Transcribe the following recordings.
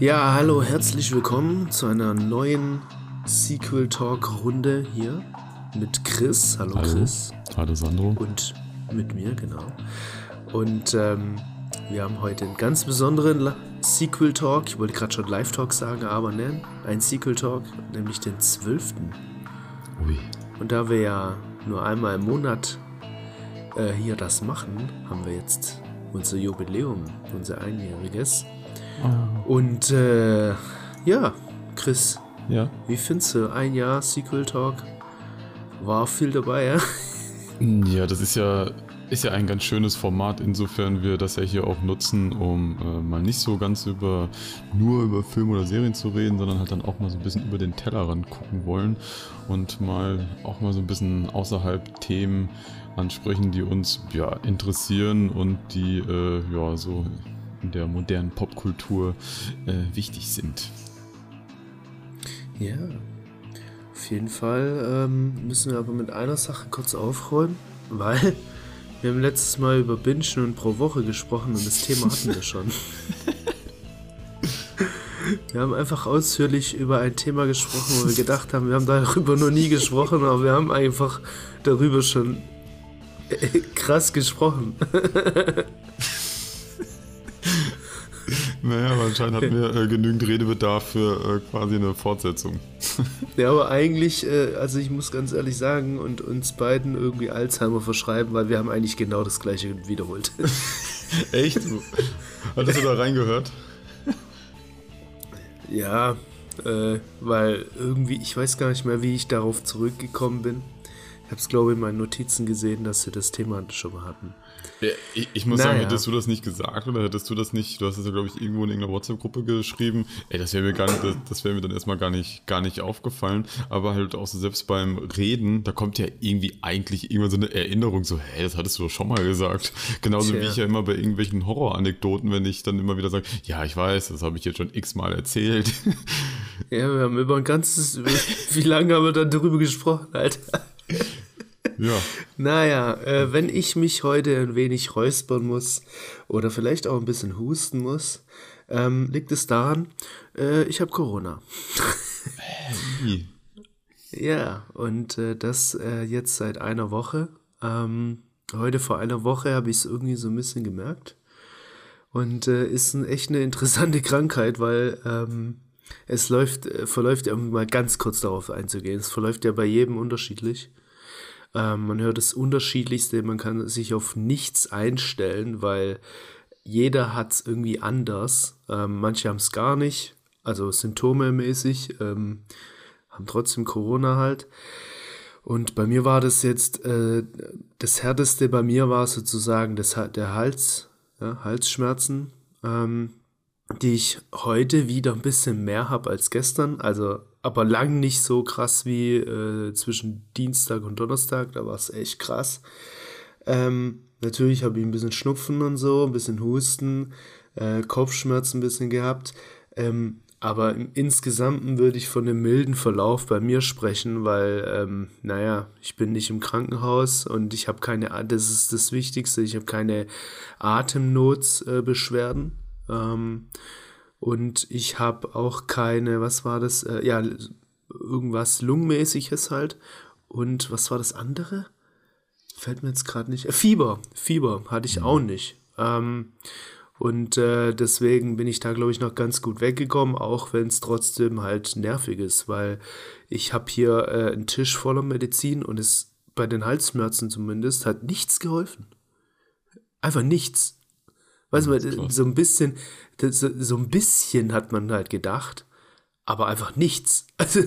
Ja, hallo, herzlich willkommen zu einer neuen Sequel Talk Runde hier mit Chris. Hallo, Hallo. Chris. Hallo Sandro. Und mit mir, genau. Und ähm, wir haben heute einen ganz besonderen Sequel Talk. Ich wollte gerade schon Live Talk sagen, aber nein, ein Sequel Talk, nämlich den 12. Ui. Und da wir ja nur einmal im Monat äh, hier das machen, haben wir jetzt unser Jubiläum, unser einjähriges. Und äh, ja, Chris, Ja. wie findest du ein Jahr Sequel Talk? War viel dabei, ja? Ja, das ist ja, ist ja ein ganz schönes Format, insofern wir das ja hier auch nutzen, um äh, mal nicht so ganz über nur über Filme oder Serien zu reden, sondern halt dann auch mal so ein bisschen über den Tellerrand gucken wollen und mal auch mal so ein bisschen außerhalb Themen ansprechen, die uns ja interessieren und die äh, ja so in der modernen Popkultur äh, wichtig sind. Ja. Auf jeden Fall ähm, müssen wir aber mit einer Sache kurz aufräumen, weil wir haben letztes Mal über Bingen und pro Woche gesprochen und das Thema hatten wir schon. Wir haben einfach ausführlich über ein Thema gesprochen, wo wir gedacht haben, wir haben darüber noch nie gesprochen, aber wir haben einfach darüber schon äh, krass gesprochen. Naja, aber anscheinend hatten wir äh, genügend Redebedarf für äh, quasi eine Fortsetzung. Ja, aber eigentlich, äh, also ich muss ganz ehrlich sagen und uns beiden irgendwie Alzheimer verschreiben, weil wir haben eigentlich genau das gleiche wiederholt. Echt? Hattest du da reingehört? Ja, äh, weil irgendwie, ich weiß gar nicht mehr, wie ich darauf zurückgekommen bin. Ich habe es, glaube ich, in meinen Notizen gesehen, dass wir das Thema schon mal hatten. Ja, ich, ich muss Naja. sagen, hättest du das nicht gesagt oder hättest du das nicht, du hast es ja, glaube ich, irgendwo in irgendeiner WhatsApp-Gruppe geschrieben, ey, das wäre mir gar nicht, das, das wäre mir dann erstmal gar nicht, gar nicht aufgefallen, aber halt auch so selbst beim Reden, da kommt ja irgendwie eigentlich irgendwann so eine Erinnerung, so, hä, das hattest du doch schon mal gesagt. Genauso wie Tja. ich ja immer bei irgendwelchen Horroranekdoten, wenn ich dann immer wieder sage, ja, ich weiß, das habe ich jetzt schon x-mal erzählt. Ja, wir haben über ein ganzes, wie lange haben wir dann darüber gesprochen, Alter? Ja. Naja, äh, wenn ich mich heute ein wenig räuspern muss oder vielleicht auch ein bisschen husten muss, ähm, liegt es daran, äh, ich habe Corona. Wie? Ja, und äh, das äh, jetzt seit einer Woche. Ähm, heute vor einer Woche habe ich es irgendwie so ein bisschen gemerkt. Und äh, ist ein, echt eine interessante Krankheit, weil ähm, es läuft, äh, verläuft ja, um mal ganz kurz darauf einzugehen, es verläuft ja bei jedem unterschiedlich. Ähm, man hört das Unterschiedlichste, man kann sich auf nichts einstellen, weil jeder hat es irgendwie anders. Ähm, manche haben es gar nicht, also symptomemäßig, ähm, haben trotzdem Corona halt. Und bei mir war das jetzt, äh, das härteste bei mir war sozusagen das, der Hals, ja, Halsschmerzen, ähm, die ich heute wieder ein bisschen mehr habe als gestern. Also, aber lang nicht so krass wie äh, zwischen Dienstag und Donnerstag. Da war es echt krass. Ähm, natürlich habe ich ein bisschen Schnupfen und so, ein bisschen Husten, äh, Kopfschmerzen ein bisschen gehabt. Ähm, aber im Insgesamten würde ich von einem milden Verlauf bei mir sprechen, weil, ähm, naja, ich bin nicht im Krankenhaus und ich habe keine, das ist das Wichtigste, ich habe keine Atemnotsbeschwerden. Ähm, und ich habe auch keine, was war das? Äh, ja, irgendwas Lungenmäßiges halt. Und was war das andere? Fällt mir jetzt gerade nicht. Äh, Fieber. Fieber hatte ich auch nicht. Ähm, und äh, deswegen bin ich da, glaube ich, noch ganz gut weggekommen, auch wenn es trotzdem halt nervig ist, weil ich habe hier äh, einen Tisch voller Medizin und es bei den Halsschmerzen zumindest hat nichts geholfen. Einfach nichts. Weißt du, weil, krass. so ein bisschen, so so ein bisschen hat man halt gedacht, aber einfach nichts. Also,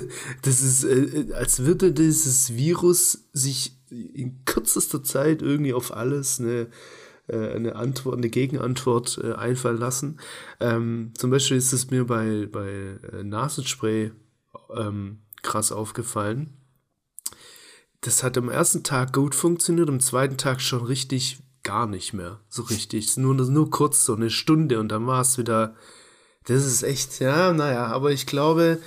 das ist, äh, als würde dieses Virus sich in kürzester Zeit irgendwie auf alles eine, äh, eine Antwort, eine Gegenantwort äh, einfallen lassen. Ähm, zum Beispiel ist es mir bei, bei äh, Nasenspray ähm, krass aufgefallen. Das hat am ersten Tag gut funktioniert, am zweiten Tag schon richtig gar nicht mehr. So richtig. Nur, nur kurz, so eine Stunde und dann war es wieder. Das ist echt, ja, naja, aber ich glaube,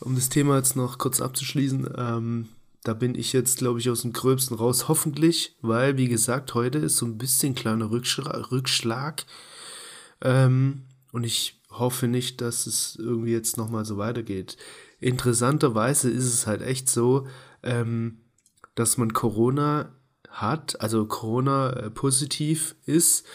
um das Thema jetzt noch kurz abzuschließen, ähm, da bin ich jetzt, glaube ich, aus dem Gröbsten raus, hoffentlich, weil, wie gesagt, heute ist so ein bisschen kleiner Rückschlag. Rückschlag ähm, und ich hoffe nicht, dass es irgendwie jetzt nochmal so weitergeht. Interessanterweise ist es halt echt so, ähm, dass man Corona hat, also Corona äh, positiv ist.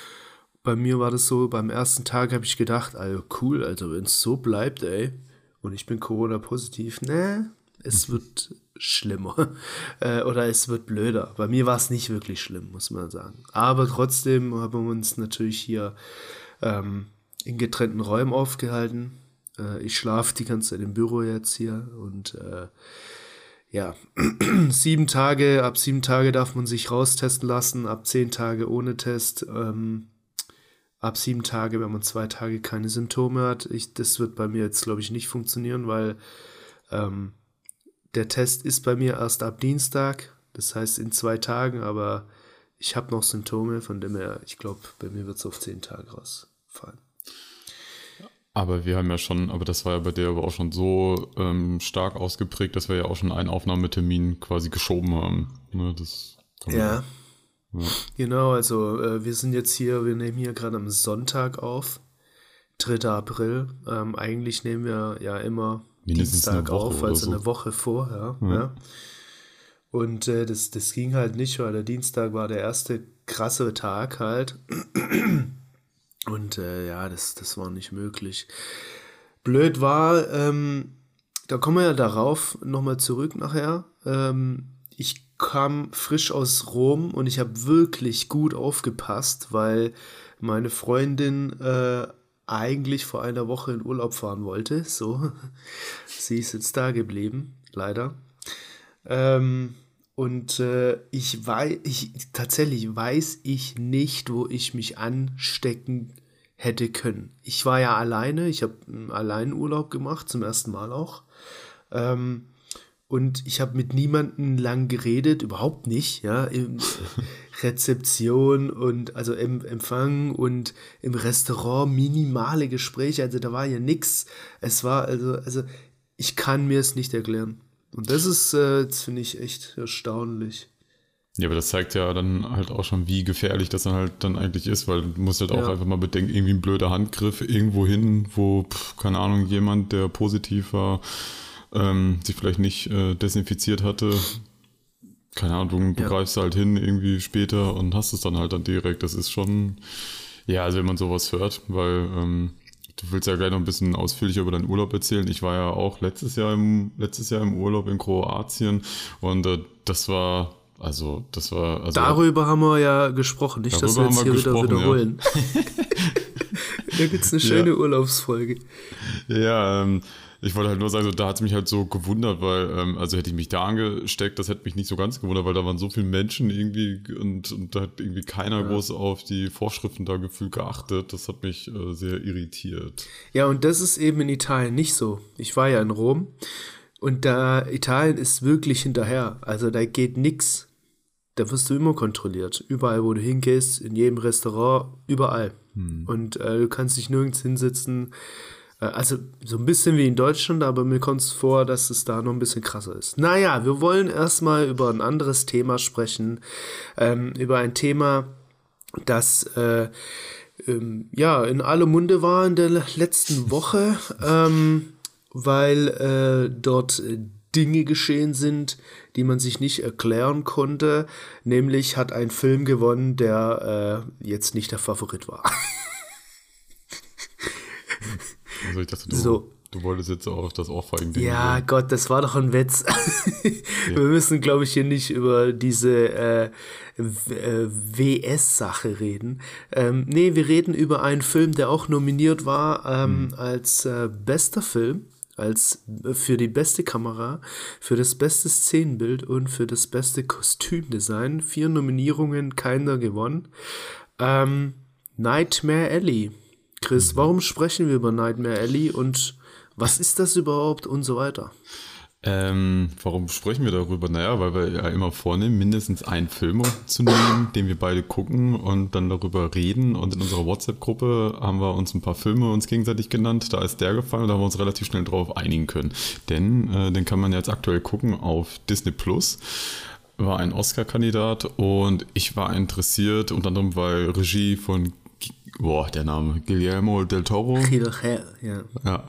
Bei mir war das so, beim ersten Tag habe ich gedacht, also cool, also wenn es so bleibt, ey, und ich bin Corona positiv, ne, es wird schlimmer äh, oder es wird blöder. Bei mir war es nicht wirklich schlimm, muss man sagen. Aber trotzdem haben wir uns natürlich hier ähm, in getrennten Räumen aufgehalten. Äh, ich schlafe die ganze Zeit im Büro jetzt hier und äh, ja, sieben Tage, ab sieben Tage darf man sich raustesten lassen, ab zehn Tage ohne Test. Ähm, ab sieben Tage, wenn man zwei Tage keine Symptome hat. Ich, das wird bei mir jetzt, glaube ich, nicht funktionieren, weil ähm, der Test ist bei mir erst ab Dienstag, das heißt in zwei Tagen, aber ich habe noch Symptome, von dem her, ich glaube, bei mir wird es auf zehn Tage rausfallen. Aber wir haben ja schon, aber das war ja bei dir aber auch schon so ähm, stark ausgeprägt, dass wir ja auch schon einen Aufnahmetermin quasi geschoben haben. Ne, das ja. ja. Genau, also äh, wir sind jetzt hier, wir nehmen hier gerade am Sonntag auf, 3. April. Ähm, eigentlich nehmen wir ja immer Mindestens Dienstag auf, also so. eine Woche vorher. Ja. ja. Und äh, das, das ging halt nicht, weil der Dienstag war der erste krasse Tag halt. Und äh, ja, das, das war nicht möglich. Blöd war, ähm, da kommen wir ja darauf nochmal zurück nachher. Ähm, ich kam frisch aus Rom und ich habe wirklich gut aufgepasst, weil meine Freundin äh, eigentlich vor einer Woche in Urlaub fahren wollte. So, sie ist jetzt da geblieben, leider. Ähm, und äh, ich weiß, ich, tatsächlich weiß ich nicht, wo ich mich anstecken hätte können. Ich war ja alleine, ich habe allein Urlaub gemacht, zum ersten Mal auch. Ähm, und ich habe mit niemandem lang geredet, überhaupt nicht, ja, im Rezeption und also im Empfang und im Restaurant minimale Gespräche, also da war ja nichts. Es war also also ich kann mir es nicht erklären. Und das ist äh, finde ich echt erstaunlich. Ja, aber das zeigt ja dann halt auch schon, wie gefährlich das dann halt dann eigentlich ist, weil du musst halt auch ja. einfach mal bedenken, irgendwie ein blöder Handgriff irgendwo hin, wo, pf, keine Ahnung, jemand, der positiv war, ähm, sich vielleicht nicht äh, desinfiziert hatte. Keine Ahnung, du ja. greifst halt hin irgendwie später und hast es dann halt dann direkt. Das ist schon, ja, also wenn man sowas hört, weil ähm, du willst ja gleich noch ein bisschen ausführlicher über deinen Urlaub erzählen. Ich war ja auch letztes Jahr im, letztes Jahr im Urlaub in Kroatien und äh, das war also, das war. Also, Darüber haben wir ja gesprochen, nicht, dass wir jetzt hier wieder wiederholen. Ja. da gibt es eine schöne ja. Urlaubsfolge. Ja, ähm, ich wollte halt nur sagen, so, da hat es mich halt so gewundert, weil, ähm, also hätte ich mich da angesteckt, das hätte mich nicht so ganz gewundert, weil da waren so viele Menschen irgendwie und, und da hat irgendwie keiner ja. groß auf die Vorschriften da gefühlt geachtet. Das hat mich äh, sehr irritiert. Ja, und das ist eben in Italien nicht so. Ich war ja in Rom und da Italien ist wirklich hinterher. Also da geht nichts da wirst du immer kontrolliert. Überall, wo du hingehst, in jedem Restaurant, überall. Hm. Und äh, du kannst dich nirgends hinsetzen. Äh, also so ein bisschen wie in Deutschland, aber mir kommt es vor, dass es da noch ein bisschen krasser ist. Naja, wir wollen erstmal über ein anderes Thema sprechen. Ähm, über ein Thema, das äh, ähm, ja in aller Munde war in der letzten Woche, ähm, weil äh, dort Dinge geschehen sind, die man sich nicht erklären konnte. Nämlich hat ein Film gewonnen, der äh, jetzt nicht der Favorit war. also ich dachte, du, so. du wolltest jetzt auch auf das Ohrfeigen-Ding. Ja, gehen. Gott, das war doch ein Witz. ja. Wir müssen, glaube ich, hier nicht über diese äh, WS-Sache reden. Ähm, nee, wir reden über einen Film, der auch nominiert war ähm, hm. als äh, bester Film als äh, für die beste Kamera, für das beste Szenenbild und für das beste Kostümdesign. Vier Nominierungen, keiner gewonnen. Ähm, Nightmare Alley. Chris, warum sprechen wir über Nightmare Alley und was ist das überhaupt und so weiter? Ähm, warum sprechen wir darüber? Naja, weil wir ja immer vornehmen, mindestens einen Film zu nehmen, den wir beide gucken und dann darüber reden. Und in unserer WhatsApp-Gruppe haben wir uns ein paar Filme uns gegenseitig genannt. Da ist der gefallen und da haben wir uns relativ schnell drauf einigen können. Denn äh, den kann man jetzt aktuell gucken auf Disney Plus war ein Oscar-Kandidat und ich war interessiert, unter anderem weil Regie von boah, der Name, Guillermo del Toro. ja. Ja,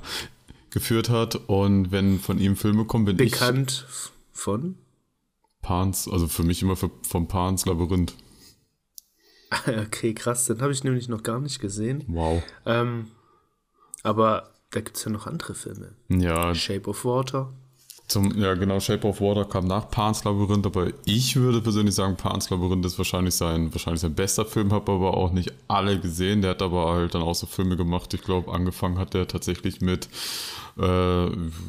geführt hat. Und wenn von ihm Filme kommen, bin Bekannt von? ich Pans, also für mich immer für, vom Pans Labyrinth. Okay, krass, den habe ich nämlich noch gar nicht gesehen. Wow. Ähm, aber da gibt es ja noch andere Filme. Ja, Shape of Water. Zum, ja, genau, Shape of Water kam nach Pans Labyrinth, aber ich würde persönlich sagen, Pans Labyrinth ist wahrscheinlich sein, wahrscheinlich sein bester Film, habe aber auch nicht alle gesehen. Der hat aber halt dann auch so Filme gemacht. Ich glaube, angefangen hat der tatsächlich mit, äh,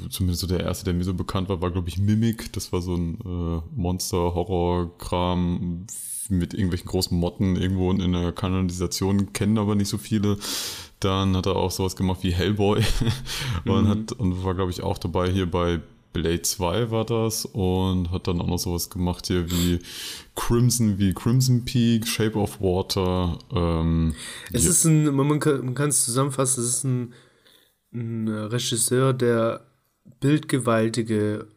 zumindest so der erste, der mir so bekannt war, war, glaube ich, Mimic. Das war so ein äh, Monster-Horror-Kram mit irgendwelchen großen Motten irgendwo in der Kanalisation, kennen aber nicht so viele. Dann hat er auch sowas gemacht wie Hellboy und, hat, und war, glaube ich, auch dabei hier bei Blade 2 war das und hat dann auch noch sowas gemacht hier wie Crimson, wie Crimson Peak, Shape of Water. Ähm, Es ja, ist ein, man kann man kann es zusammenfassen, es ist ein, ein Regisseur, der bildgewaltige,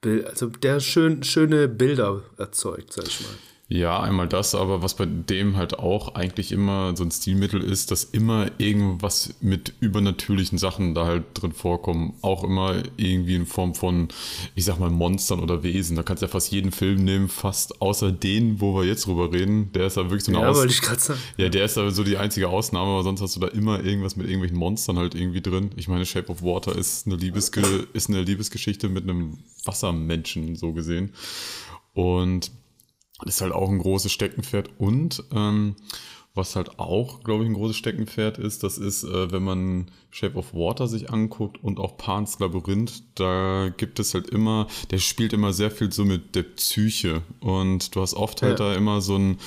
Bild, also der schön, schöne Bilder erzeugt, sag ich mal. Ja, einmal das, aber was bei dem halt auch eigentlich immer so ein Stilmittel ist, dass immer irgendwas mit übernatürlichen Sachen da halt drin vorkommen. Auch immer irgendwie in Form von, ich sag mal, Monstern oder Wesen. Da kannst du ja fast jeden Film nehmen, fast außer den, wo wir jetzt drüber reden. Der ist da wirklich so eine Ja, Aus ich gerade sagen. Ja, der ist aber so die einzige Ausnahme, aber sonst hast du da immer irgendwas mit irgendwelchen Monstern halt irgendwie drin. Ich meine, Shape of Water ist eine, Liebesge ist eine Liebesgeschichte mit einem Wassermenschen, so gesehen. Und ist halt auch ein großes Steckenpferd. Und ähm, was halt auch, glaube ich, ein großes Steckenpferd ist, das ist, äh, wenn man Shape of Water sich anguckt und auch Pan's Labyrinth, da gibt es halt immer, der spielt immer sehr viel so mit der Psyche. Und du hast oft halt Ja. da immer so ein,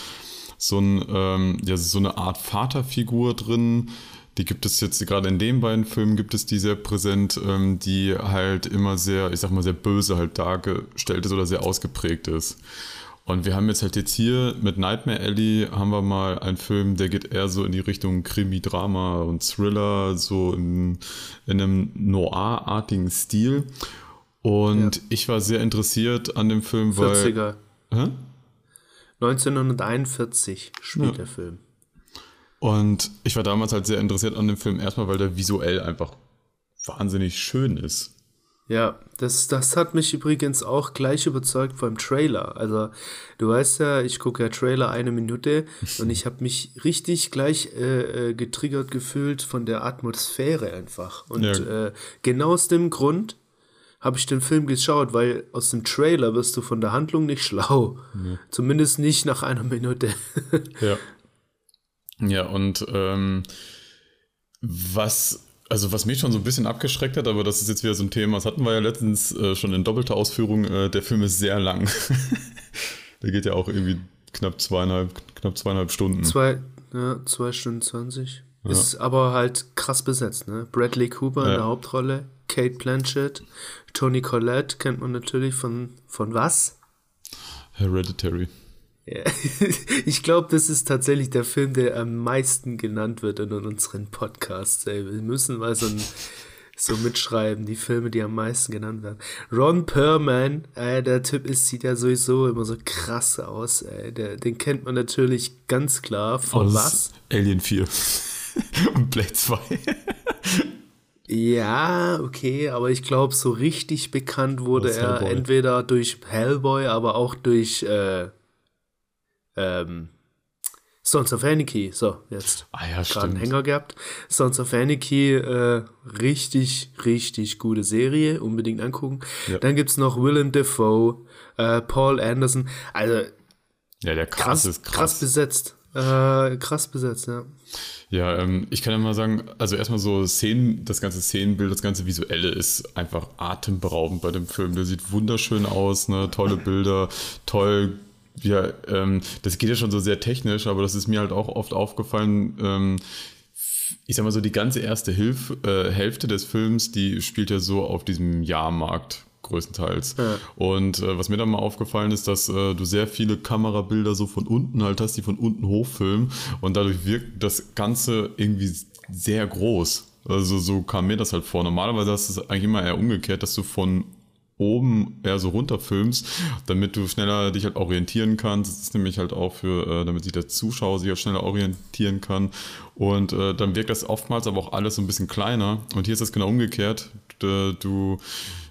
so, ein, ähm, ja, so eine Art Vaterfigur drin. Die gibt es jetzt, gerade in den beiden Filmen gibt es die sehr präsent, ähm, die halt immer sehr, ich sag mal, sehr böse halt dargestellt ist oder sehr ausgeprägt ist. Und wir haben jetzt halt jetzt hier mit Nightmare Alley haben wir mal einen Film, der geht eher so in die Richtung Krimi-Drama und Thriller, so in, in einem Noir-artigen Stil. Und Ja. ich war sehr interessiert an dem Film, weil. 40er. Hä? 1941 spielt Ja. der Film. Und ich war damals halt sehr interessiert an dem Film, erstmal, weil der visuell einfach wahnsinnig schön ist. Ja, das, das hat mich übrigens auch gleich überzeugt beim Trailer. Also, du weißt ja, ich gucke ja Trailer eine Minute und ich habe mich richtig gleich äh, äh, getriggert gefühlt von der Atmosphäre einfach. Und Ja. äh, genau aus dem Grund habe ich den Film geschaut, weil aus dem Trailer wirst du von der Handlung nicht schlau. Zumindest nicht nach einer Minute. Ja. Ja, und ähm, was, also was mich schon so ein bisschen abgeschreckt hat, aber das ist jetzt wieder so ein Thema, das hatten wir ja letztens äh, schon in doppelter Ausführung, äh, der Film ist sehr lang. der geht ja auch irgendwie knapp zweieinhalb, knapp zweieinhalb Stunden. Zwei, ja, zwei Stunden 20. Ist aber halt krass besetzt, ne? Bradley Cooper in Ja. der Hauptrolle, Kate Blanchett, Tony Collette kennt man natürlich von, von was? Hereditary. Ja. Ich glaube, das ist tatsächlich der Film, der am meisten genannt wird in unseren Podcasts. Ey. Wir müssen mal so, ein, so mitschreiben, die Filme, die am meisten genannt werden. Ron Perlman, äh, der Typ ist, sieht ja sowieso immer so krass aus. Ey. Der, den kennt man natürlich ganz klar von Aus was? Alien 4. und Blade 2. Ja, okay, aber ich glaube, so richtig bekannt wurde er entweder durch Hellboy, aber auch durch äh, ähm, Sons of Anarchy. So, jetzt Ah ja, gerade einen. Hänger gehabt. Sons of Anarchy, äh, richtig, richtig gute Serie, unbedingt angucken. Ja. Dann gibt's noch Willem Dafoe, äh, Paul Anderson, also Ja, der krass, krass ist krass. krass. besetzt. Äh, krass besetzt, ja. Ja, ähm, ich kann ja mal sagen, also erstmal so Szenen, das ganze Szenenbild, das ganze Visuelle ist einfach atemberaubend bei dem Film. Der sieht wunderschön aus, ne, tolle Bilder, toll. Ja, ähm, das geht ja schon so sehr technisch, aber das ist mir halt auch oft aufgefallen. Ähm, ich sag mal so, die ganze erste Hilf, äh, Hälfte des Films, die spielt ja so auf diesem Jahrmarkt größtenteils. Ja. Und äh, was mir dann mal aufgefallen ist, dass äh, du sehr viele Kamerabilder so von unten halt hast, die von unten hochfilmen und dadurch wirkt das Ganze irgendwie sehr groß. Also so kam mir das halt vor. Normalerweise hast du es eigentlich immer eher umgekehrt, dass du von oben eher so runterfilmst, damit du schneller dich halt orientieren kannst. Das ist nämlich halt auch für, äh, damit sich der Zuschauer sich halt schneller orientieren kann. Und äh, dann wirkt das oftmals aber auch alles so ein bisschen kleiner. Und hier ist das genau umgekehrt. Du, du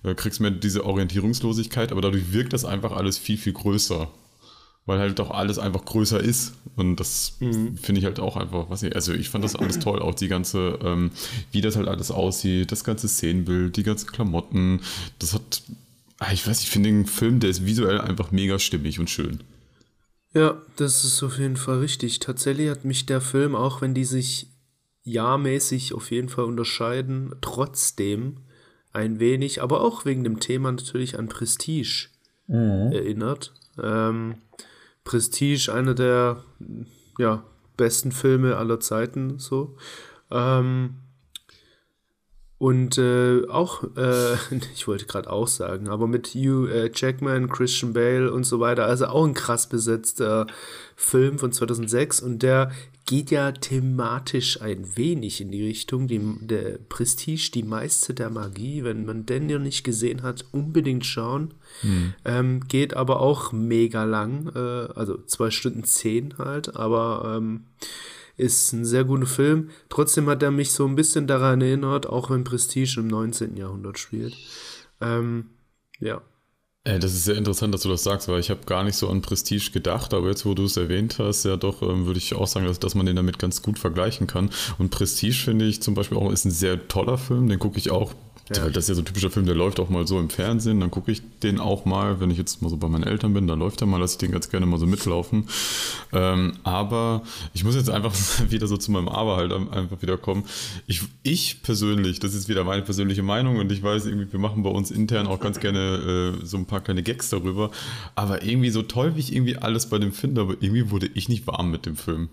äh, kriegst mehr diese Orientierungslosigkeit, aber dadurch wirkt das einfach alles viel, viel größer weil halt doch alles einfach größer ist. Und das mhm. finde ich halt auch einfach, was ich, also ich fand das alles toll, auch die ganze, ähm, wie das halt alles aussieht, das ganze Szenenbild, die ganzen Klamotten, das hat, ah, ich weiß, ich finde den Film, der ist visuell einfach mega stimmig und schön. Ja, das ist auf jeden Fall richtig. Tatsächlich hat mich der Film, auch wenn die sich jahrmäßig auf jeden Fall unterscheiden, trotzdem ein wenig, aber auch wegen dem Thema natürlich an Prestige mhm. erinnert. Ähm, Prestige, einer der ja, besten Filme aller Zeiten, so. Ähm, und äh, auch, äh, ich wollte gerade auch sagen, aber mit Hugh äh, Jackman, Christian Bale und so weiter, also auch ein krass besetzter Film von 2006 und der geht ja thematisch ein wenig in die Richtung, die, der Prestige, die meiste der Magie, wenn man den ja nicht gesehen hat, unbedingt schauen. Hm. Ähm, geht aber auch mega lang, äh, also zwei Stunden zehn halt, aber ähm, ist ein sehr guter Film. Trotzdem hat er mich so ein bisschen daran erinnert, auch wenn Prestige im 19. Jahrhundert spielt. Ähm, ja. Das ist sehr interessant, dass du das sagst, weil ich habe gar nicht so an Prestige gedacht, aber jetzt, wo du es erwähnt hast, ja doch, ähm, würde ich auch sagen, dass, dass man den damit ganz gut vergleichen kann. Und Prestige finde ich zum Beispiel auch ist ein sehr toller Film, den gucke ich auch ja. Das ist ja so ein typischer Film, der läuft auch mal so im Fernsehen. Dann gucke ich den auch mal, wenn ich jetzt mal so bei meinen Eltern bin, dann läuft er mal, lasse ich den ganz gerne mal so mitlaufen. Ähm, aber ich muss jetzt einfach wieder so zu meinem Aber halt einfach wieder kommen. Ich, ich persönlich, das ist wieder meine persönliche Meinung und ich weiß irgendwie, wir machen bei uns intern auch ganz gerne äh, so ein paar kleine Gags darüber. Aber irgendwie so toll, wie ich irgendwie alles bei dem finde, aber irgendwie wurde ich nicht warm mit dem Film.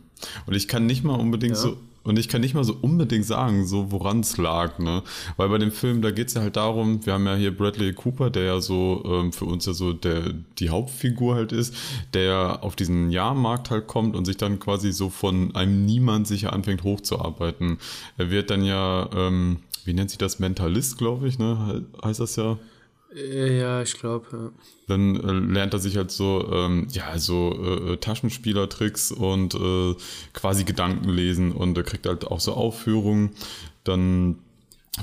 Und ich kann nicht mal unbedingt ja. so und ich kann nicht mal so unbedingt sagen, so woran es lag, ne? Weil bei dem Film, da geht es ja halt darum, wir haben ja hier Bradley Cooper, der ja so ähm, für uns ja so der, die Hauptfigur halt ist, der auf diesen Jahrmarkt halt kommt und sich dann quasi so von einem Niemand sicher anfängt hochzuarbeiten. Er wird dann ja, ähm, wie nennt sich das, Mentalist, glaube ich, ne? Heißt das ja? Äh, ja, ich glaube, ja. Dann äh, lernt er sich halt so, ähm, ja, so äh, äh, Taschenspielertricks und äh, quasi Gedanken lesen und er kriegt halt auch so Aufführungen. Dann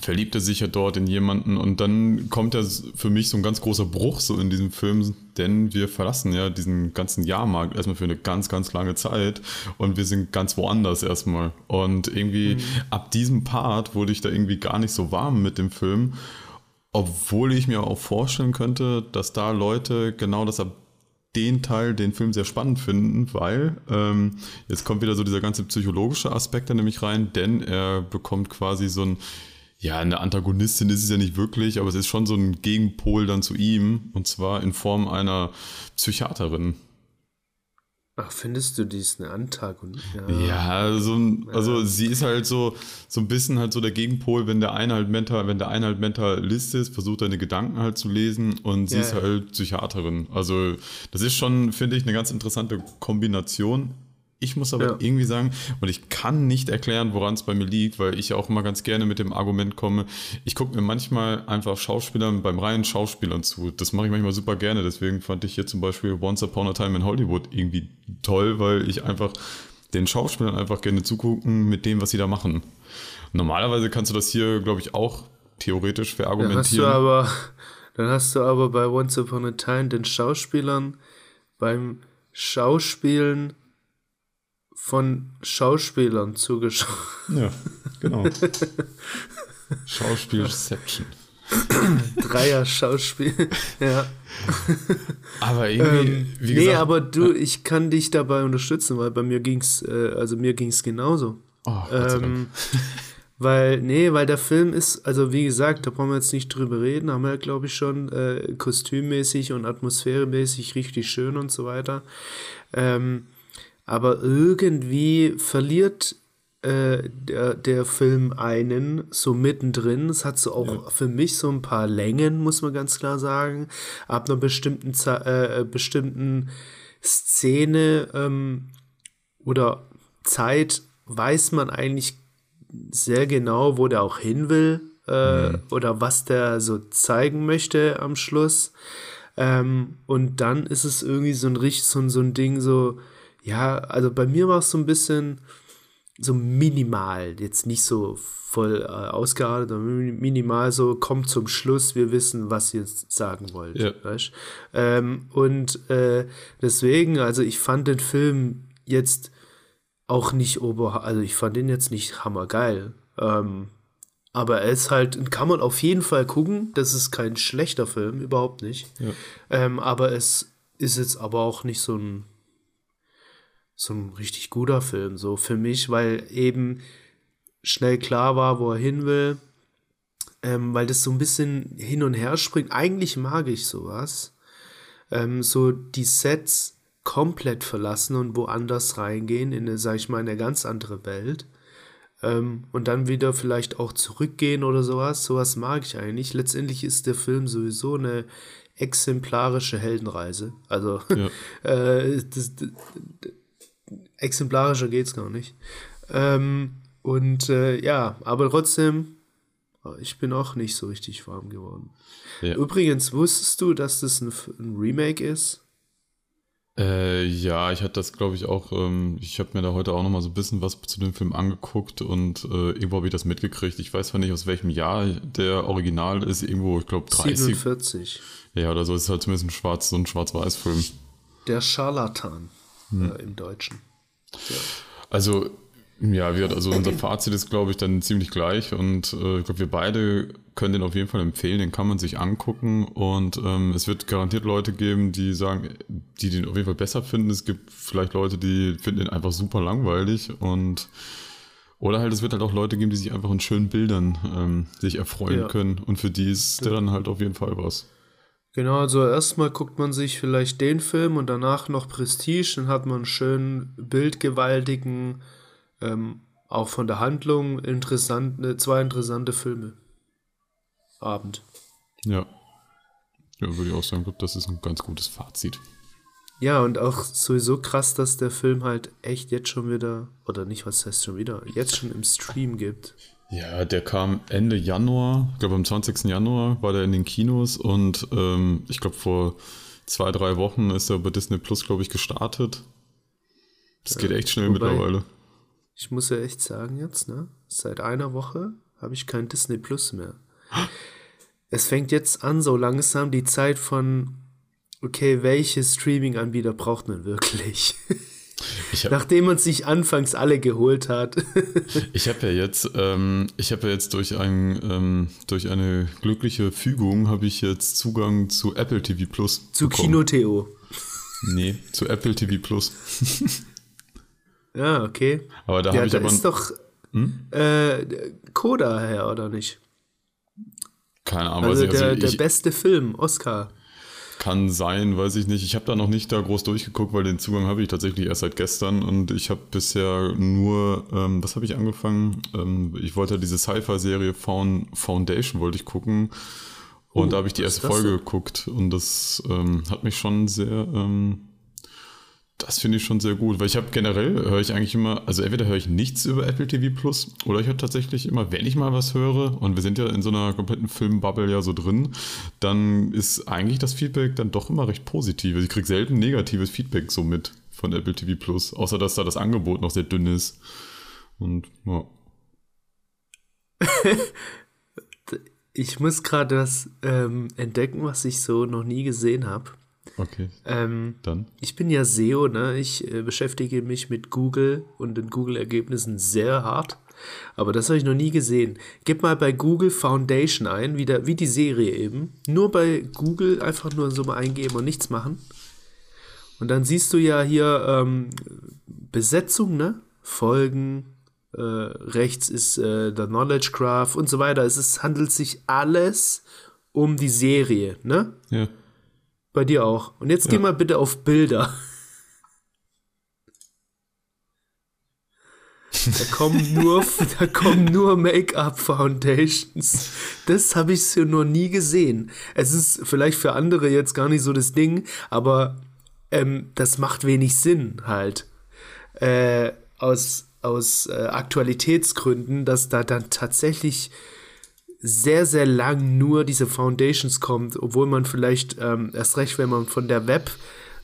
verliebt er sich ja dort in jemanden und dann kommt ja für mich so ein ganz großer Bruch so in diesem Film, denn wir verlassen ja diesen ganzen Jahrmarkt erstmal für eine ganz, ganz lange Zeit und wir sind ganz woanders erstmal. Und irgendwie mhm. ab diesem Part wurde ich da irgendwie gar nicht so warm mit dem Film obwohl ich mir auch vorstellen könnte, dass da Leute genau das den Teil, den Film sehr spannend finden, weil ähm, jetzt kommt wieder so dieser ganze psychologische Aspekt da nämlich rein, denn er bekommt quasi so ein, ja, eine Antagonistin ist es ja nicht wirklich, aber es ist schon so ein Gegenpol dann zu ihm und zwar in Form einer Psychiaterin. Ach, findest du, die ist eine Antagonistin? Ja, ja also, also ja. sie ist halt so, so ein bisschen halt so der Gegenpol, wenn der eine halt mental, wenn der eine halt Mentalist ist, versucht seine Gedanken halt zu lesen und sie ja, ist halt Psychiaterin. Also das ist schon, finde ich, eine ganz interessante Kombination. Ich muss aber ja. irgendwie sagen, und ich kann nicht erklären, woran es bei mir liegt, weil ich ja auch immer ganz gerne mit dem Argument komme, ich gucke mir manchmal einfach Schauspielern beim reinen Schauspielern zu. Das mache ich manchmal super gerne. Deswegen fand ich hier zum Beispiel Once Upon a Time in Hollywood irgendwie toll, weil ich einfach den Schauspielern einfach gerne zugucken mit dem, was sie da machen. Normalerweise kannst du das hier, glaube ich, auch theoretisch verargumentieren. Dann hast du aber, dann hast du aber bei Once Upon a Time den Schauspielern beim Schauspielen von Schauspielern zugeschaut. Ja, genau. Schauspielception. Dreier Schauspiel, ja. Aber irgendwie, ähm, wie gesagt, Nee, aber du, ich kann dich dabei unterstützen, weil bei mir ging's, äh, also mir ging's genauso. Oh, ähm, weil, nee, weil der Film ist, also wie gesagt, da brauchen wir jetzt nicht drüber reden, haben wir, glaube ich, schon äh, kostümmäßig und atmosphäremäßig richtig schön und so weiter. Ähm, aber irgendwie verliert äh, der, der Film einen so mittendrin. Es hat so auch ja. für mich so ein paar Längen, muss man ganz klar sagen. Ab einer bestimmten, äh, äh, bestimmten Szene ähm, oder Zeit weiß man eigentlich sehr genau, wo der auch hin will. äh, mhm. oder was der so zeigen möchte am Schluss. Ähm, und dann ist es irgendwie so ein so, so ein Ding, so, ja, also bei mir war es so ein bisschen so minimal, jetzt nicht so voll äh, ausgeartet, sondern minimal so, kommt zum Schluss, wir wissen, was ihr sagen wollt. Ja. Ähm, und äh, deswegen, also ich fand den Film jetzt auch nicht ober, also ich fand den jetzt nicht hammergeil. Ähm, aber er ist halt, kann man auf jeden Fall gucken. Das ist kein schlechter Film, überhaupt nicht. Ja. Ähm, aber es ist jetzt aber auch nicht so ein, so ein richtig guter Film, so für mich, weil eben schnell klar war, wo er hin will. Ähm, weil das so ein bisschen hin und her springt. Eigentlich mag ich sowas. Ähm, so die Sets komplett verlassen und woanders reingehen, in eine, sag ich mal, eine ganz andere Welt ähm, und dann wieder vielleicht auch zurückgehen oder sowas. Sowas mag ich eigentlich. Letztendlich ist der Film sowieso eine exemplarische Heldenreise. Also ja. äh, das, das, exemplarischer geht's gar nicht. Ähm, und äh, ja, aber trotzdem, ich bin auch nicht so richtig warm geworden. Ja. Übrigens, wusstest du, dass das ein, ein Remake ist? Äh, ja, ich hatte das, glaube ich, auch, ähm, ich habe mir da heute auch nochmal so ein bisschen was zu dem Film angeguckt und äh, irgendwo habe ich das mitgekriegt. Ich weiß zwar nicht, aus welchem Jahr der Original ist, irgendwo, ich glaube, 30. 47. Ja, oder so ist es halt zumindest ein Schwarz, so ein Schwarz-Weiß-Film. Der Scharlatan hm. äh, im Deutschen. Ja. Also, ja, wir, also unser Fazit ist, glaube ich, dann ziemlich gleich und äh, ich glaube, wir beide können den auf jeden Fall empfehlen, den kann man sich angucken und ähm, es wird garantiert Leute geben, die sagen, die den auf jeden Fall besser finden. Es gibt vielleicht Leute, die finden den einfach super langweilig und oder halt, es wird halt auch Leute geben, die sich einfach in schönen Bildern ähm, sich erfreuen ja. können und für die ist der dann halt auf jeden Fall was. Genau, also erstmal guckt man sich vielleicht den Film und danach noch Prestige, dann hat man einen schönen, bildgewaltigen ähm, auch von der Handlung interessante, zwei interessante Filme. Abend. Ja. Ja, würde ich auch sagen, das ist ein ganz gutes Fazit. Ja, und auch sowieso krass, dass der Film halt echt jetzt schon wieder, oder nicht, was heißt schon wieder, jetzt schon im Stream gibt. Ja, der kam Ende Januar, ich glaube am 20. Januar war der in den Kinos und ähm, ich glaube vor zwei, drei Wochen ist er bei Disney Plus, glaube ich, gestartet. Das ja, geht echt schnell wobei, mittlerweile. Ich muss ja echt sagen jetzt, ne? Seit einer Woche habe ich kein Disney Plus mehr. Es fängt jetzt an, so langsam die Zeit von, okay, welche Streaming-Anbieter braucht man wirklich? Nachdem man sich anfangs alle geholt hat. ich habe ja jetzt, ähm, ich habe ja jetzt durch ein, ähm, durch eine glückliche Fügung habe ich jetzt Zugang zu Apple TV Plus. Zu Kino.to. Nee, zu Apple TV Plus. Ja, okay. Aber da ja, habe ich da aber. ist doch hm? äh, Coda her, oder nicht? Keine Ahnung. Also, also der, also ich, der beste Film, Oscar. Kann sein, weiß ich nicht. Ich habe da noch nicht da groß durchgeguckt, weil den Zugang habe ich tatsächlich erst seit gestern und ich habe bisher nur, ähm, was habe ich angefangen? Ähm, ich wollte diese Sci-Fi-Serie Foundation wollte ich gucken und uh, da habe ich die erste Folge geguckt und das ähm, hat mich schon sehr ähm, das finde ich schon sehr gut, weil ich habe generell, höre ich eigentlich immer, also entweder höre ich nichts über Apple TV Plus oder ich höre tatsächlich immer, wenn ich mal was höre, und wir sind ja in so einer kompletten Filmbubble ja so drin, dann ist eigentlich das Feedback dann doch immer recht positiv. Also ich kriege selten negatives Feedback so mit von Apple TV Plus, außer dass da das Angebot noch sehr dünn ist. Und ja. ich muss gerade was ähm, entdecken, was ich so noch nie gesehen habe. Okay. Ähm, Dann? Ich bin ja SEO, ne? Ich äh, beschäftige mich mit Google und den Google-Ergebnissen sehr hart. Aber das habe ich noch nie gesehen. Gib mal bei Google Foundation ein, wie, der, wie die Serie eben. Nur bei Google einfach nur so mal eingeben und nichts machen. Und dann siehst du ja hier ähm, Besetzung, ne? Folgen, äh, rechts ist äh, der Knowledge Graph und so weiter. Es ist, handelt sich alles um die Serie, ne? Ja. Bei dir auch. Und jetzt ja. geh mal bitte auf Bilder. Da kommen nur, da kommen nur Make-up-Foundations. Das habe ich so noch nie gesehen. Es ist vielleicht für andere jetzt gar nicht so das Ding, aber ähm, das macht wenig Sinn halt. Äh, aus aus äh, Aktualitätsgründen, dass da dann tatsächlich sehr, sehr lang nur diese Foundations kommt, obwohl man vielleicht ähm, erst recht, wenn man von der Web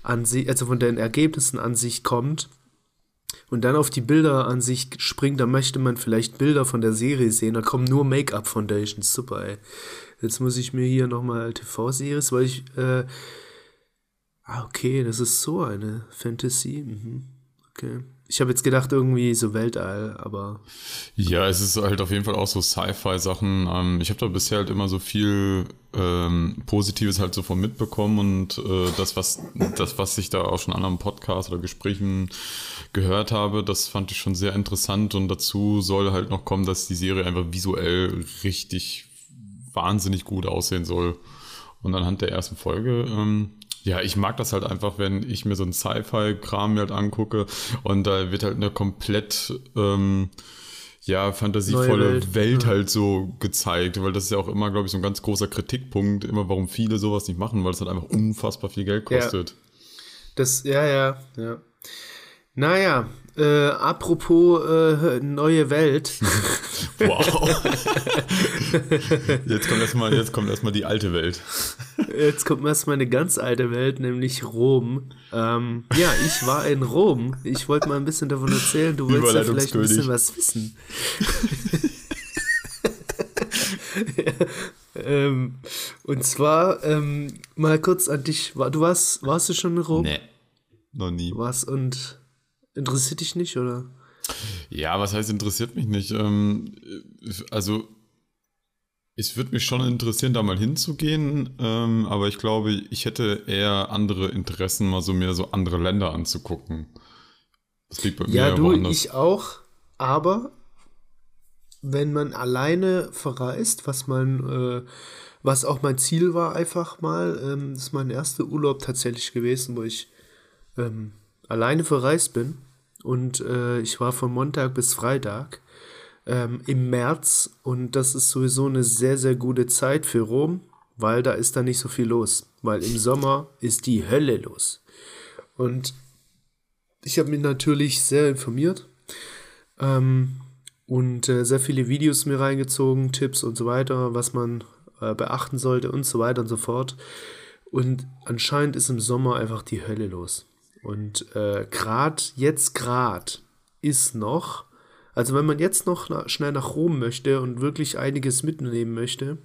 an sich, also von den Ergebnissen an sich kommt und dann auf die Bilder an sich springt, dann möchte man vielleicht Bilder von der Serie sehen, da kommen nur Make-up-Foundations, super, ey. Jetzt muss ich mir hier nochmal TV-Series, weil ich, äh, ah, okay, das ist so eine Fantasy, mhm. okay. Ich habe jetzt gedacht, irgendwie so Weltall, aber. Ja, es ist halt auf jeden Fall auch so Sci-Fi-Sachen. Ähm, ich habe da bisher halt immer so viel ähm, Positives halt so von mitbekommen und äh, das, was, das, was ich da auch schon an anderen Podcasts oder Gesprächen gehört habe, das fand ich schon sehr interessant und dazu soll halt noch kommen, dass die Serie einfach visuell richtig wahnsinnig gut aussehen soll. Und anhand der ersten Folge ähm, ja, ich mag das halt einfach, wenn ich mir so einen Sci-Fi-Kram halt angucke und da wird halt eine komplett ähm, ja, fantasievolle Welt, Welt halt so gezeigt, weil das ist ja auch immer, glaube ich, so ein ganz großer Kritikpunkt, immer warum viele sowas nicht machen, weil es halt einfach unfassbar viel Geld kostet. Ja. Das, ja, ja, ja. Naja, äh, apropos äh, neue Welt. wow. jetzt kommt erstmal erst die alte Welt. Jetzt kommt erstmal eine ganz alte Welt, nämlich Rom. Ähm, ja, ich war in Rom. Ich wollte mal ein bisschen davon erzählen. Du wolltest ja vielleicht ein bisschen was wissen. ähm, und zwar ähm, mal kurz an dich. Du warst, warst du schon in Rom? Nee, noch nie. Was und Interessiert dich nicht, oder? Ja, was heißt interessiert mich nicht? Ähm, also, es würde mich schon interessieren, da mal hinzugehen, ähm, aber ich glaube, ich hätte eher andere Interessen, mal so mehr so andere Länder anzugucken. Das liegt bei mir ja, du, woanders. ich auch, aber wenn man alleine verreist, was man, äh, was auch mein Ziel war, einfach mal, ähm, das ist mein erster Urlaub tatsächlich gewesen, wo ich ähm, alleine verreist bin und äh, ich war von Montag bis Freitag ähm, im März und das ist sowieso eine sehr, sehr gute Zeit für Rom, weil da ist da nicht so viel los, weil im Sommer ist die Hölle los. Und ich habe mich natürlich sehr informiert ähm, und äh, sehr viele Videos mir reingezogen, Tipps und so weiter, was man äh, beachten sollte und so weiter und so fort. Und anscheinend ist im Sommer einfach die Hölle los. Und äh, gerade, jetzt gerade ist noch, also wenn man jetzt noch na, schnell nach Rom möchte und wirklich einiges mitnehmen möchte,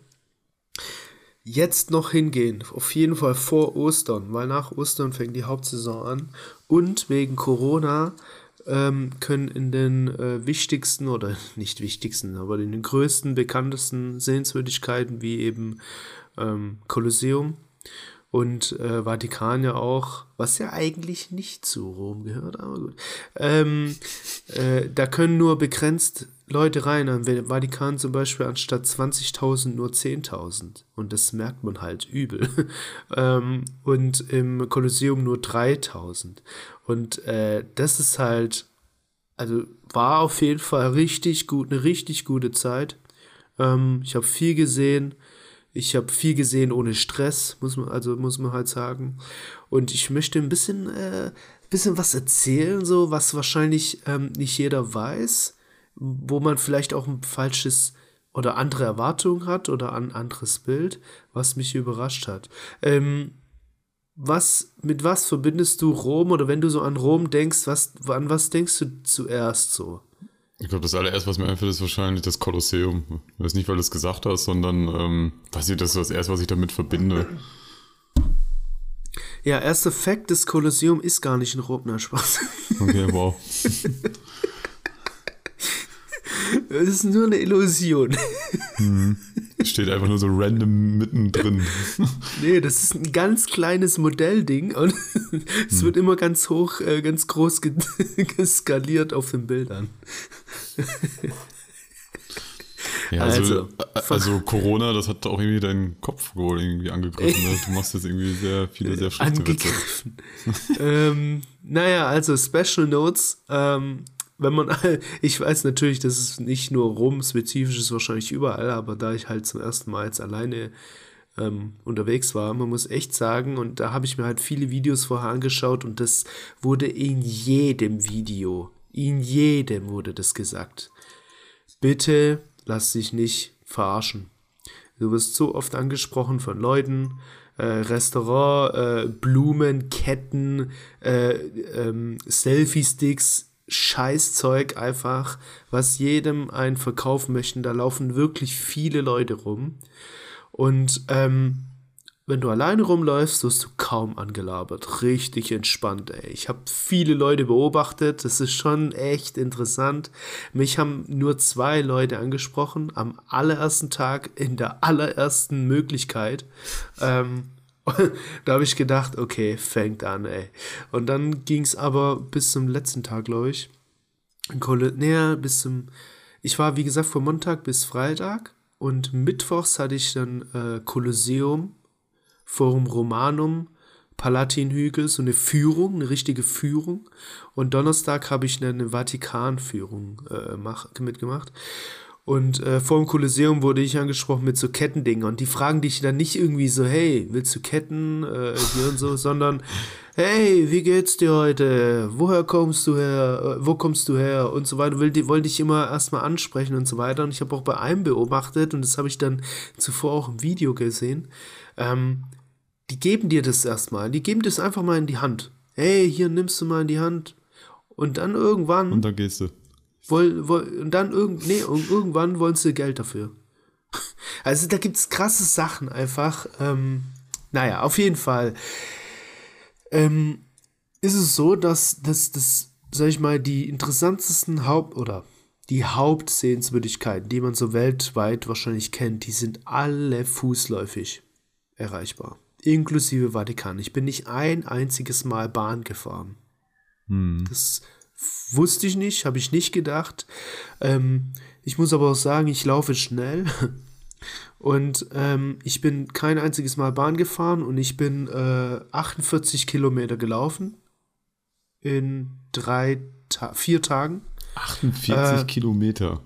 jetzt noch hingehen. Auf jeden Fall vor Ostern, weil nach Ostern fängt die Hauptsaison an. Und wegen Corona ähm, können in den äh, wichtigsten oder nicht wichtigsten, aber in den größten, bekanntesten Sehenswürdigkeiten wie eben ähm, Kolosseum und äh, Vatikan ja auch, was ja eigentlich nicht zu Rom gehört, aber gut. Ähm, äh, da können nur begrenzt Leute rein. Am Vatikan zum Beispiel anstatt 20.000 nur 10.000. Und das merkt man halt übel. ähm, und im Kolosseum nur 3.000. Und äh, das ist halt, also war auf jeden Fall richtig gut, eine richtig gute Zeit. Ähm, ich habe viel gesehen ich habe viel gesehen ohne Stress, muss man, also muss man halt sagen. Und ich möchte ein bisschen, äh, bisschen was erzählen, so, was wahrscheinlich ähm, nicht jeder weiß, wo man vielleicht auch ein falsches oder andere Erwartungen hat oder ein anderes Bild, was mich überrascht hat. Ähm, was, mit was verbindest du Rom oder wenn du so an Rom denkst, was, an was denkst du zuerst so? Ich glaube, das allererste, was mir einfällt, ist wahrscheinlich das Kolosseum. Ich weiß nicht, weil du es gesagt hast, sondern ähm, weiß ich, das ist das erste, was ich damit verbinde. Ja, erster Fakt, das Kolosseum ist gar nicht ein Rom, Spaß. Okay, wow. Das ist nur eine Illusion. Mhm. Steht einfach nur so random mittendrin. Nee, das ist ein ganz kleines Modellding und es wird immer ganz hoch, äh, ganz groß geskaliert auf den Bildern. Ja, also, also, also, Corona, das hat auch irgendwie deinen Kopf wohl irgendwie angegriffen. Ne? Du machst jetzt irgendwie sehr viele sehr schlechte angegriffen. ähm, naja, also Special Notes. Ähm, wenn man, ich weiß natürlich, dass es nicht nur Rom-spezifisch ist, wahrscheinlich überall, aber da ich halt zum ersten Mal jetzt alleine ähm, unterwegs war, man muss echt sagen, und da habe ich mir halt viele Videos vorher angeschaut und das wurde in jedem Video, in jedem wurde das gesagt. Bitte lass dich nicht verarschen. Du wirst so oft angesprochen von Leuten, äh, Restaurant, äh, Blumen, Ketten, äh, ähm, Selfie-Sticks, Scheißzeug einfach, was jedem einen verkaufen möchten. Da laufen wirklich viele Leute rum. Und ähm, wenn du alleine rumläufst, wirst du kaum angelabert. Richtig entspannt, ey. Ich habe viele Leute beobachtet. Das ist schon echt interessant. Mich haben nur zwei Leute angesprochen am allerersten Tag in der allerersten Möglichkeit. Ähm, da habe ich gedacht, okay, fängt an, ey. Und dann ging es aber bis zum letzten Tag, glaube ich. Näher bis zum. Ich war, wie gesagt, von Montag bis Freitag. Und mittwochs hatte ich dann äh, Kolosseum Forum Romanum, Palatinhügel, so eine Führung, eine richtige Führung. Und Donnerstag habe ich eine Vatikanführung äh, mach, mitgemacht. Und äh, vor dem Kolosseum wurde ich angesprochen mit so Kettendingen. Und die fragen dich dann nicht irgendwie so, hey, willst du Ketten? Äh, hier und so, sondern, hey, wie geht's dir heute? Woher kommst du her? Äh, wo kommst du her? Und so weiter. Will, die wollen dich immer erstmal ansprechen und so weiter. Und ich habe auch bei einem beobachtet, und das habe ich dann zuvor auch im Video gesehen, ähm, die geben dir das erstmal. Die geben das einfach mal in die Hand. Hey, hier nimmst du mal in die Hand. Und dann irgendwann. Und dann gehst du. Woll, woll, und dann irgend, nee, und irgendwann wollen sie Geld dafür. Also da gibt es krasse Sachen einfach. Ähm, naja, auf jeden Fall ähm, ist es so, dass das, das, sag ich mal, die interessantesten Haupt- oder die Hauptsehenswürdigkeiten, die man so weltweit wahrscheinlich kennt, die sind alle fußläufig erreichbar. Inklusive Vatikan. Ich bin nicht ein einziges Mal Bahn gefahren. Hm. Das wusste ich nicht, habe ich nicht gedacht. Ähm, ich muss aber auch sagen, ich laufe schnell. Und ähm, ich bin kein einziges Mal Bahn gefahren und ich bin äh, 48 Kilometer gelaufen in drei, Ta vier Tagen. 48 äh, Kilometer.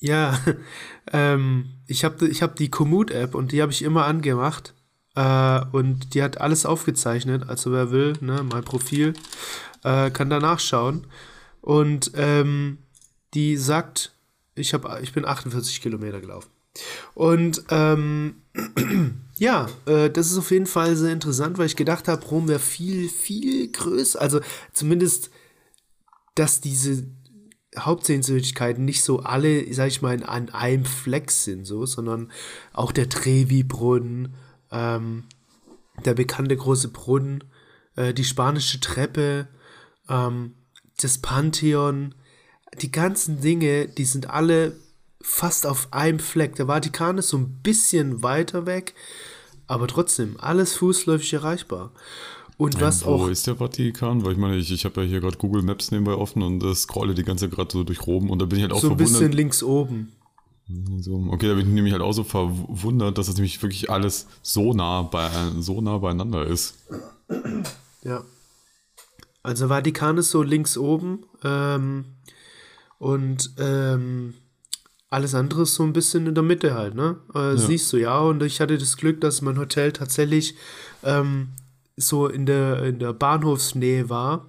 Ja, ähm, ich habe ich hab die Komoot-App und die habe ich immer angemacht. Äh, und die hat alles aufgezeichnet. Also wer will, ne, mein Profil, äh, kann da nachschauen. Und ähm, die sagt, ich, hab, ich bin 48 Kilometer gelaufen. Und ähm, ja, äh, das ist auf jeden Fall sehr interessant, weil ich gedacht habe, Rom wäre viel, viel größer. Also zumindest, dass diese Hauptsehenswürdigkeiten nicht so alle, sag ich mal, an einem Fleck sind, so, sondern auch der Trevi-Brunnen, ähm, der bekannte große Brunnen, äh, die spanische Treppe, ähm, das Pantheon, die ganzen Dinge, die sind alle fast auf einem Fleck. Der Vatikan ist so ein bisschen weiter weg, aber trotzdem alles fußläufig erreichbar. Und was ähm, wo auch. Wo ist der Vatikan? Weil ich meine, ich, ich habe ja hier gerade Google Maps nebenbei offen und das scrolle die ganze Zeit gerade so durch Rom und da bin ich halt auch so verwundert. Ein bisschen links oben. So, okay, da bin ich nämlich halt auch so verwundert, dass es nämlich wirklich alles so nah, bei, so nah beieinander ist. Ja. Also Vatikan ist so links oben ähm, und ähm, alles andere ist so ein bisschen in der Mitte halt, ne? Äh, ja. Siehst du, ja. Und ich hatte das Glück, dass mein Hotel tatsächlich ähm, so in der, in der Bahnhofsnähe war.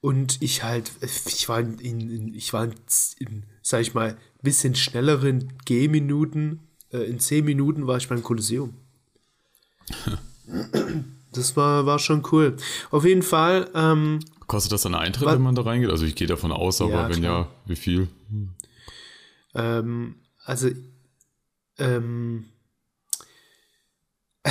Und ich halt, ich war in, in ich war in, in sag ich mal, bisschen schnelleren Gehminuten, äh, in zehn Minuten war ich beim Kolosseum. das war, war schon cool. Auf jeden Fall. Ähm, Kostet das dann Eintritt, wenn man da reingeht? Also ich gehe davon aus, aber ja, wenn klar. ja, wie viel? Ähm, also, ähm,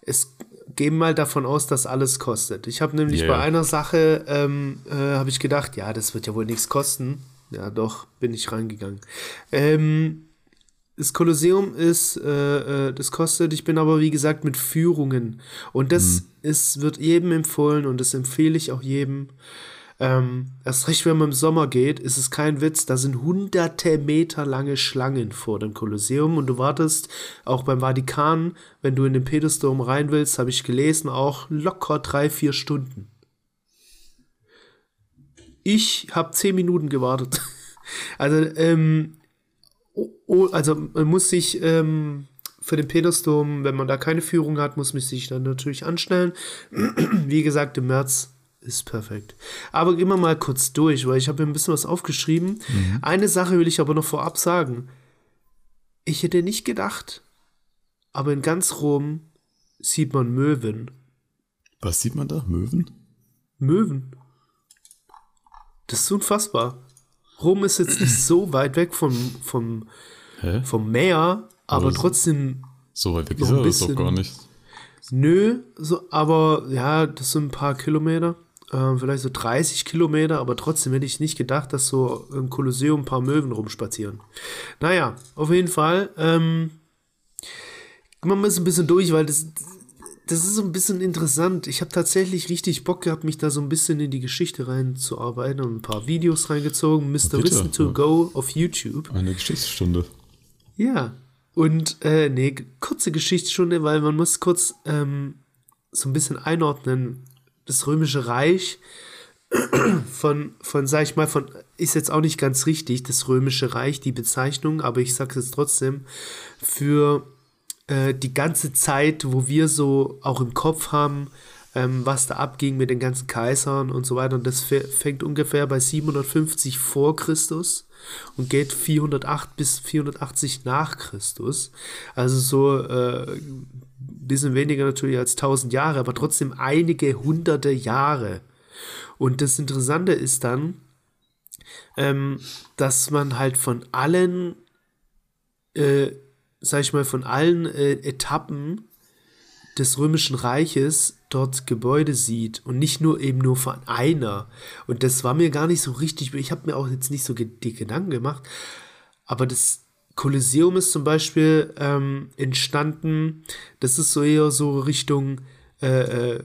es gehen mal davon aus, dass alles kostet. Ich habe nämlich yeah. bei einer Sache, ähm, äh, habe ich gedacht, ja, das wird ja wohl nichts kosten. Ja, doch, bin ich reingegangen. Ähm, das Kolosseum ist, äh, äh, das kostet, ich bin aber wie gesagt mit Führungen. Und das mhm. ist, wird jedem empfohlen und das empfehle ich auch jedem. Ähm, erst recht, wenn man im Sommer geht, ist es kein Witz, da sind hunderte Meter lange Schlangen vor dem Kolosseum und du wartest auch beim Vatikan, wenn du in den Petersdom rein willst, habe ich gelesen, auch locker drei, vier Stunden. Ich habe zehn Minuten gewartet. Also, ähm, also man muss sich ähm, für den Petersdom, wenn man da keine Führung hat, muss man sich dann natürlich anstellen. Wie gesagt, im März ist perfekt. Aber gehen wir mal kurz durch, weil ich habe mir ein bisschen was aufgeschrieben. Mhm. Eine Sache will ich aber noch vorab sagen. Ich hätte nicht gedacht, aber in ganz Rom sieht man Möwen. Was sieht man da? Möwen? Möwen. Das ist unfassbar. Rom ist jetzt nicht so weit weg vom, vom, Hä? vom Meer, aber Aber trotzdem So weit weg ist er das doch gar nicht. Nö, so, aber ja, das sind ein paar Kilometer. Ähm, vielleicht so 30 Kilometer, aber trotzdem hätte ich nicht gedacht, dass so im Kolosseum ein paar Möwen rumspazieren. Naja, auf jeden Fall. Ähm, man muss ein bisschen durch, weil das, das ist so ein bisschen interessant. Ich habe tatsächlich richtig Bock gehabt, mich da so ein bisschen in die Geschichte reinzuarbeiten und ein paar Videos reingezogen. Mr. bitte, Listen to ja. Go auf YouTube. Eine Geschichtsstunde. Ja. Und, äh, nee, kurze Geschichtsstunde, weil man muss kurz ähm, so ein bisschen einordnen. Das Römische Reich von, von, sag ich mal, von, ist jetzt auch nicht ganz richtig, das Römische Reich, die Bezeichnung, aber ich sag's jetzt trotzdem, für äh, die ganze Zeit, wo wir so auch im Kopf haben, ähm, was da abging mit den ganzen Kaisern und so weiter. Und das fä- fängt ungefähr bei 750 vor Christus und geht 408 bis 480 nach Christus. Also so äh, ein bisschen weniger natürlich als 1000 Jahre, aber trotzdem einige hunderte Jahre. Und das Interessante ist dann, ähm, dass man halt von allen, äh, sag ich mal, von allen äh, Etappen des Römischen Reiches dort Gebäude sieht und nicht nur eben nur von einer. Und das war mir gar nicht so richtig, ich habe mir auch jetzt nicht so die Gedanken gemacht, aber das Kolosseum ist zum Beispiel ähm, entstanden, das ist so eher so Richtung äh, äh,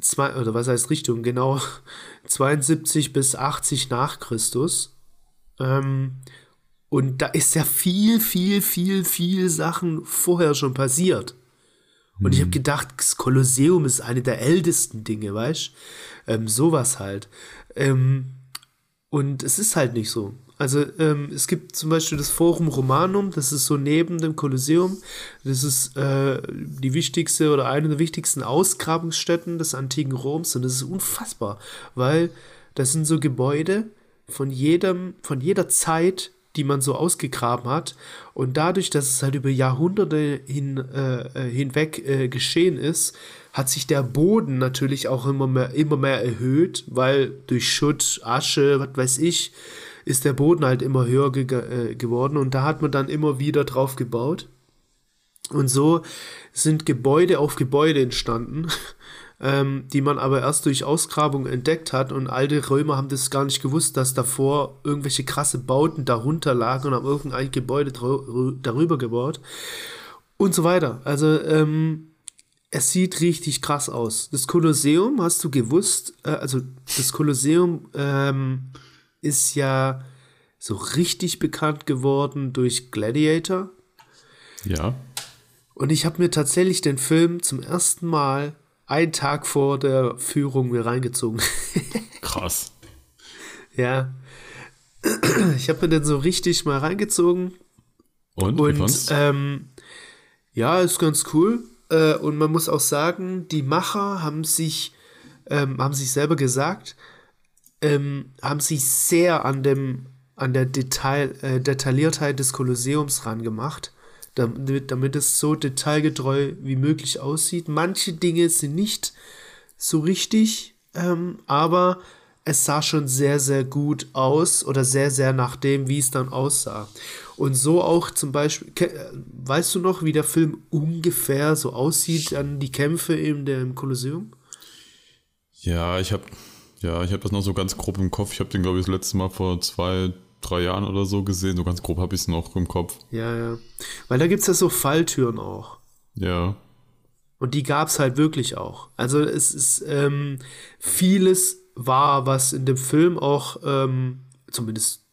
zwei, oder was heißt Richtung, genau 72 bis 80 nach Christus. Ähm, und da ist ja viel, viel, viel, viel Sachen vorher schon passiert. Und ich habe gedacht, das Kolosseum ist eine der ältesten Dinge, weißt ähm, Sowas halt. Ähm, und es ist halt nicht so. Also ähm, es gibt zum Beispiel das Forum Romanum, das ist so neben dem Kolosseum. Das ist äh, die wichtigste oder eine der wichtigsten Ausgrabungsstätten des antiken Roms und das ist unfassbar, weil das sind so Gebäude von jedem, von jeder Zeit, die man so ausgegraben hat. Und dadurch, dass es halt über Jahrhunderte hin, äh, äh, hinweg äh, geschehen ist, hat sich der Boden natürlich auch immer mehr, immer mehr erhöht, weil durch Schutt, Asche, was weiß ich, ist der Boden halt immer höher ge äh, geworden und da hat man dann immer wieder drauf gebaut. Und so sind Gebäude auf Gebäude entstanden, ähm, die man aber erst durch Ausgrabung entdeckt hat. Und alte Römer haben das gar nicht gewusst, dass davor irgendwelche krasse Bauten darunter lagen und haben irgendein Gebäude darüber gebaut. Und so weiter. Also, ähm, es sieht richtig krass aus. Das Kolosseum, hast du gewusst, äh, also das Kolosseum ähm, ist ja so richtig bekannt geworden durch Gladiator. Ja. Und ich habe mir tatsächlich den Film zum ersten Mal einen Tag vor der Führung mir reingezogen. Krass. ja. Ich habe mir den so richtig mal reingezogen. Und, Und ähm, ja, ist ganz cool. Äh, und man muss auch sagen, die Macher haben sich, ähm, haben sich selber gesagt, ähm, haben sich sehr an dem, an der Detail, äh, Detailliertheit des Kolosseums rangemacht, damit, damit es so detailgetreu wie möglich aussieht. Manche Dinge sind nicht so richtig, ähm, aber es sah schon sehr, sehr gut aus oder sehr, sehr nach dem, wie es dann aussah. Und so auch zum Beispiel, äh, weißt du noch, wie der Film ungefähr so aussieht, an die Kämpfe in dem Kolosseum? Ja, ich habe ja, ich das noch so ganz grob im Kopf. Ich habe den, glaube ich, das letzte Mal vor zwei, drei Jahren oder so gesehen. So ganz grob habe ich es noch im Kopf. Ja, ja. Weil da gibt es ja so Falltüren auch. Ja. Und die gab es halt wirklich auch. Also es ist ähm, vieles war, was in dem Film auch, ähm, zumindest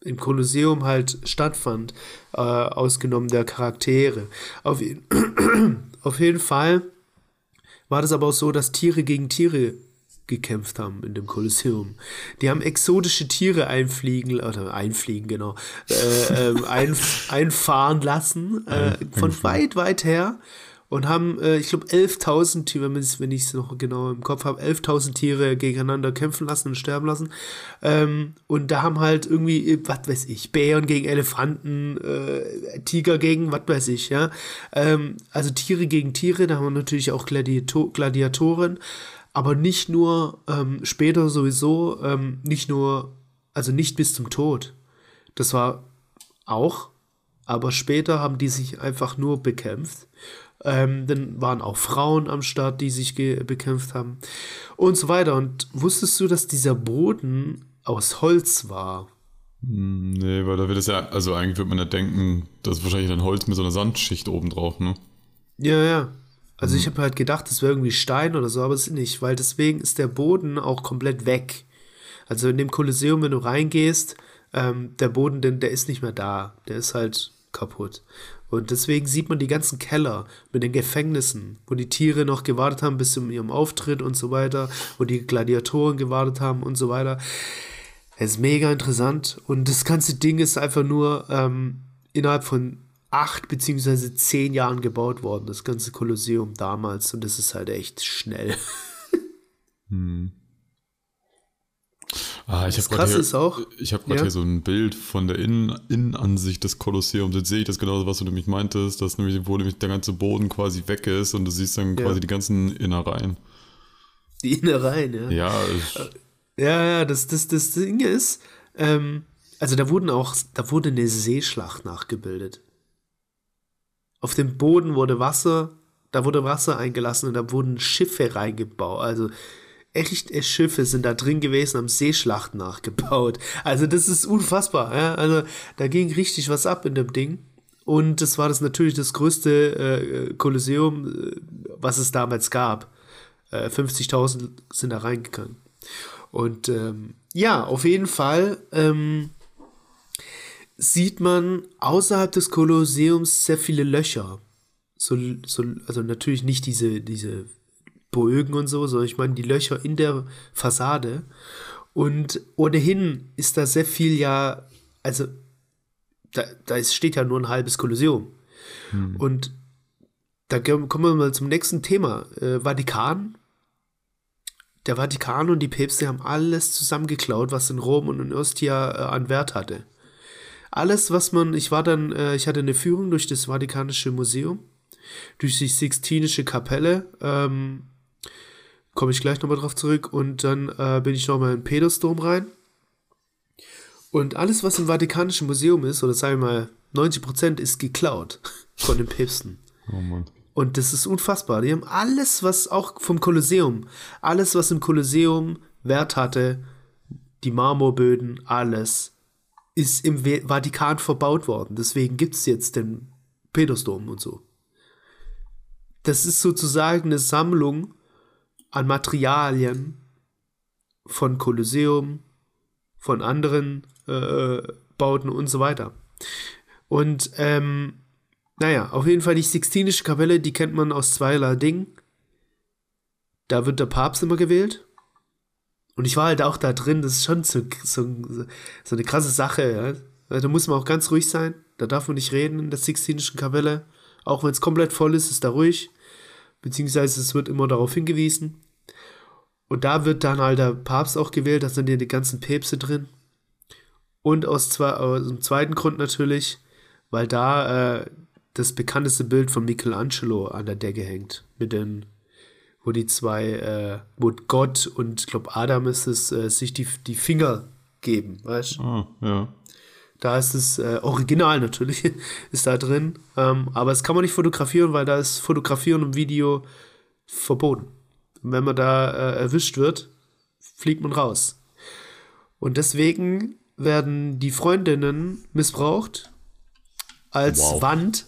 im Kolosseum halt stattfand, äh, ausgenommen der Charaktere. Auf, auf jeden Fall war das aber auch so, dass Tiere gegen Tiere gekämpft haben in dem Kolosseum. Die haben exotische Tiere einfliegen, oder einfliegen, genau, äh, ähm, ein, einfahren lassen, äh, von weit, weit her. und haben, äh, ich glaube, 11.000 Tiere, wenn ich es noch genau im Kopf habe, 11.000 Tiere gegeneinander kämpfen lassen und sterben lassen. Ähm, und da haben halt irgendwie, äh, was weiß ich, Bären gegen Elefanten, äh, Tiger gegen, was weiß ich, ja. Ähm, also Tiere gegen Tiere, da haben wir natürlich auch Gladiator Gladiatoren, aber nicht nur, ähm, später sowieso, ähm, nicht nur, also nicht bis zum Tod. Das war auch, aber später haben die sich einfach nur bekämpft. Ähm, dann waren auch Frauen am Start, die sich bekämpft haben und so weiter. Und wusstest du, dass dieser Boden aus Holz war? Nee, weil da wird es ja, also eigentlich würde man ja denken, das ist wahrscheinlich ein Holz mit so einer Sandschicht oben drauf, ne? Ja, ja. Also mhm. ich habe halt gedacht, das wäre irgendwie Stein oder so, aber es ist nicht, weil deswegen ist der Boden auch komplett weg. Also in dem Kolosseum, wenn du reingehst, ähm, der Boden, denn der ist nicht mehr da. Der ist halt kaputt. Und deswegen sieht man die ganzen Keller mit den Gefängnissen, wo die Tiere noch gewartet haben bis zu ihrem Auftritt und so weiter, wo die Gladiatoren gewartet haben und so weiter. Es ist mega interessant und das ganze Ding ist einfach nur ähm, innerhalb von acht beziehungsweise zehn Jahren gebaut worden, das ganze Kolosseum damals und das ist halt echt schnell. hm. Ah, ich habe gerade hier, ich hab ja. hier so ein Bild von der Innen Innenansicht des Kolosseums. Jetzt sehe ich das genauso, was du nämlich meintest, dass nämlich, wo nämlich der ganze Boden quasi weg ist und du siehst dann ja. quasi die ganzen Innereien. Die Innereien, ja. Ja, ja, ja, das, das, das Ding ist, ähm, also da wurden auch, da wurde eine Seeschlacht nachgebildet. Auf dem Boden wurde Wasser, da wurde Wasser eingelassen und da wurden Schiffe reingebaut. Also echte Schiffe sind da drin gewesen, haben Seeschlachten nachgebaut. Also das ist unfassbar. Ja? Also da ging richtig was ab in dem Ding. Und das war das natürlich das größte äh, Kolosseum, äh, was es damals gab. Äh, 50.000 sind da reingegangen. Und ähm, ja, auf jeden Fall ähm, sieht man außerhalb des Kolosseums sehr viele Löcher. So, so, also natürlich nicht diese, diese Bögen und so, sondern ich meine die Löcher in der Fassade. Und ohnehin ist da sehr viel ja, also da, da steht ja nur ein halbes Kolosseum. Hm. Und da kommen wir mal zum nächsten Thema. Äh, Vatikan. Der Vatikan und die Päpste haben alles zusammengeklaut, was in Rom und in Ostia äh, an Wert hatte. Alles, was man, ich war dann, äh, ich hatte eine Führung durch das Vatikanische Museum, durch die Sixtinische Kapelle, ähm, komme ich gleich nochmal drauf zurück. Und dann äh, bin ich nochmal in Petersdom rein. Und alles, was im Vatikanischen Museum ist, oder sagen wir mal 90%, ist geklaut von den Päpsten. Oh Mann. Und das ist unfassbar. Die haben alles, was auch vom Kolosseum, alles, was im Kolosseum Wert hatte, die Marmorböden, alles, ist im Vatikan verbaut worden. Deswegen gibt es jetzt den Petersdom und so. Das ist sozusagen eine Sammlung an Materialien von Kolosseum, von anderen äh, Bauten und so weiter. Und ähm, naja, auf jeden Fall die Sixtinische Kapelle, die kennt man aus zweierlei Dingen. Da wird der Papst immer gewählt. Und ich war halt auch da drin, das ist schon so, so, so eine krasse Sache. Ja? Da muss man auch ganz ruhig sein. Da darf man nicht reden in der Sixtinischen Kapelle. Auch wenn es komplett voll ist, ist da ruhig. Beziehungsweise es wird immer darauf hingewiesen. Und da wird dann halt der Papst auch gewählt, da sind ja die ganzen Päpste drin. Und aus, zwei, aus dem zweiten Grund natürlich, weil da äh, das bekannteste Bild von Michelangelo an der Decke hängt. Mit den, wo die zwei, äh, wo Gott und ich glaube Adam ist es, äh, sich die, die Finger geben, weißt du? Ah, ja. Da ist es äh, Original natürlich, ist da drin. Ähm, aber es kann man nicht fotografieren, weil da ist Fotografieren und Video verboten. Und wenn man da äh, erwischt wird, fliegt man raus. Und deswegen werden die Freundinnen missbraucht als wow. Wand,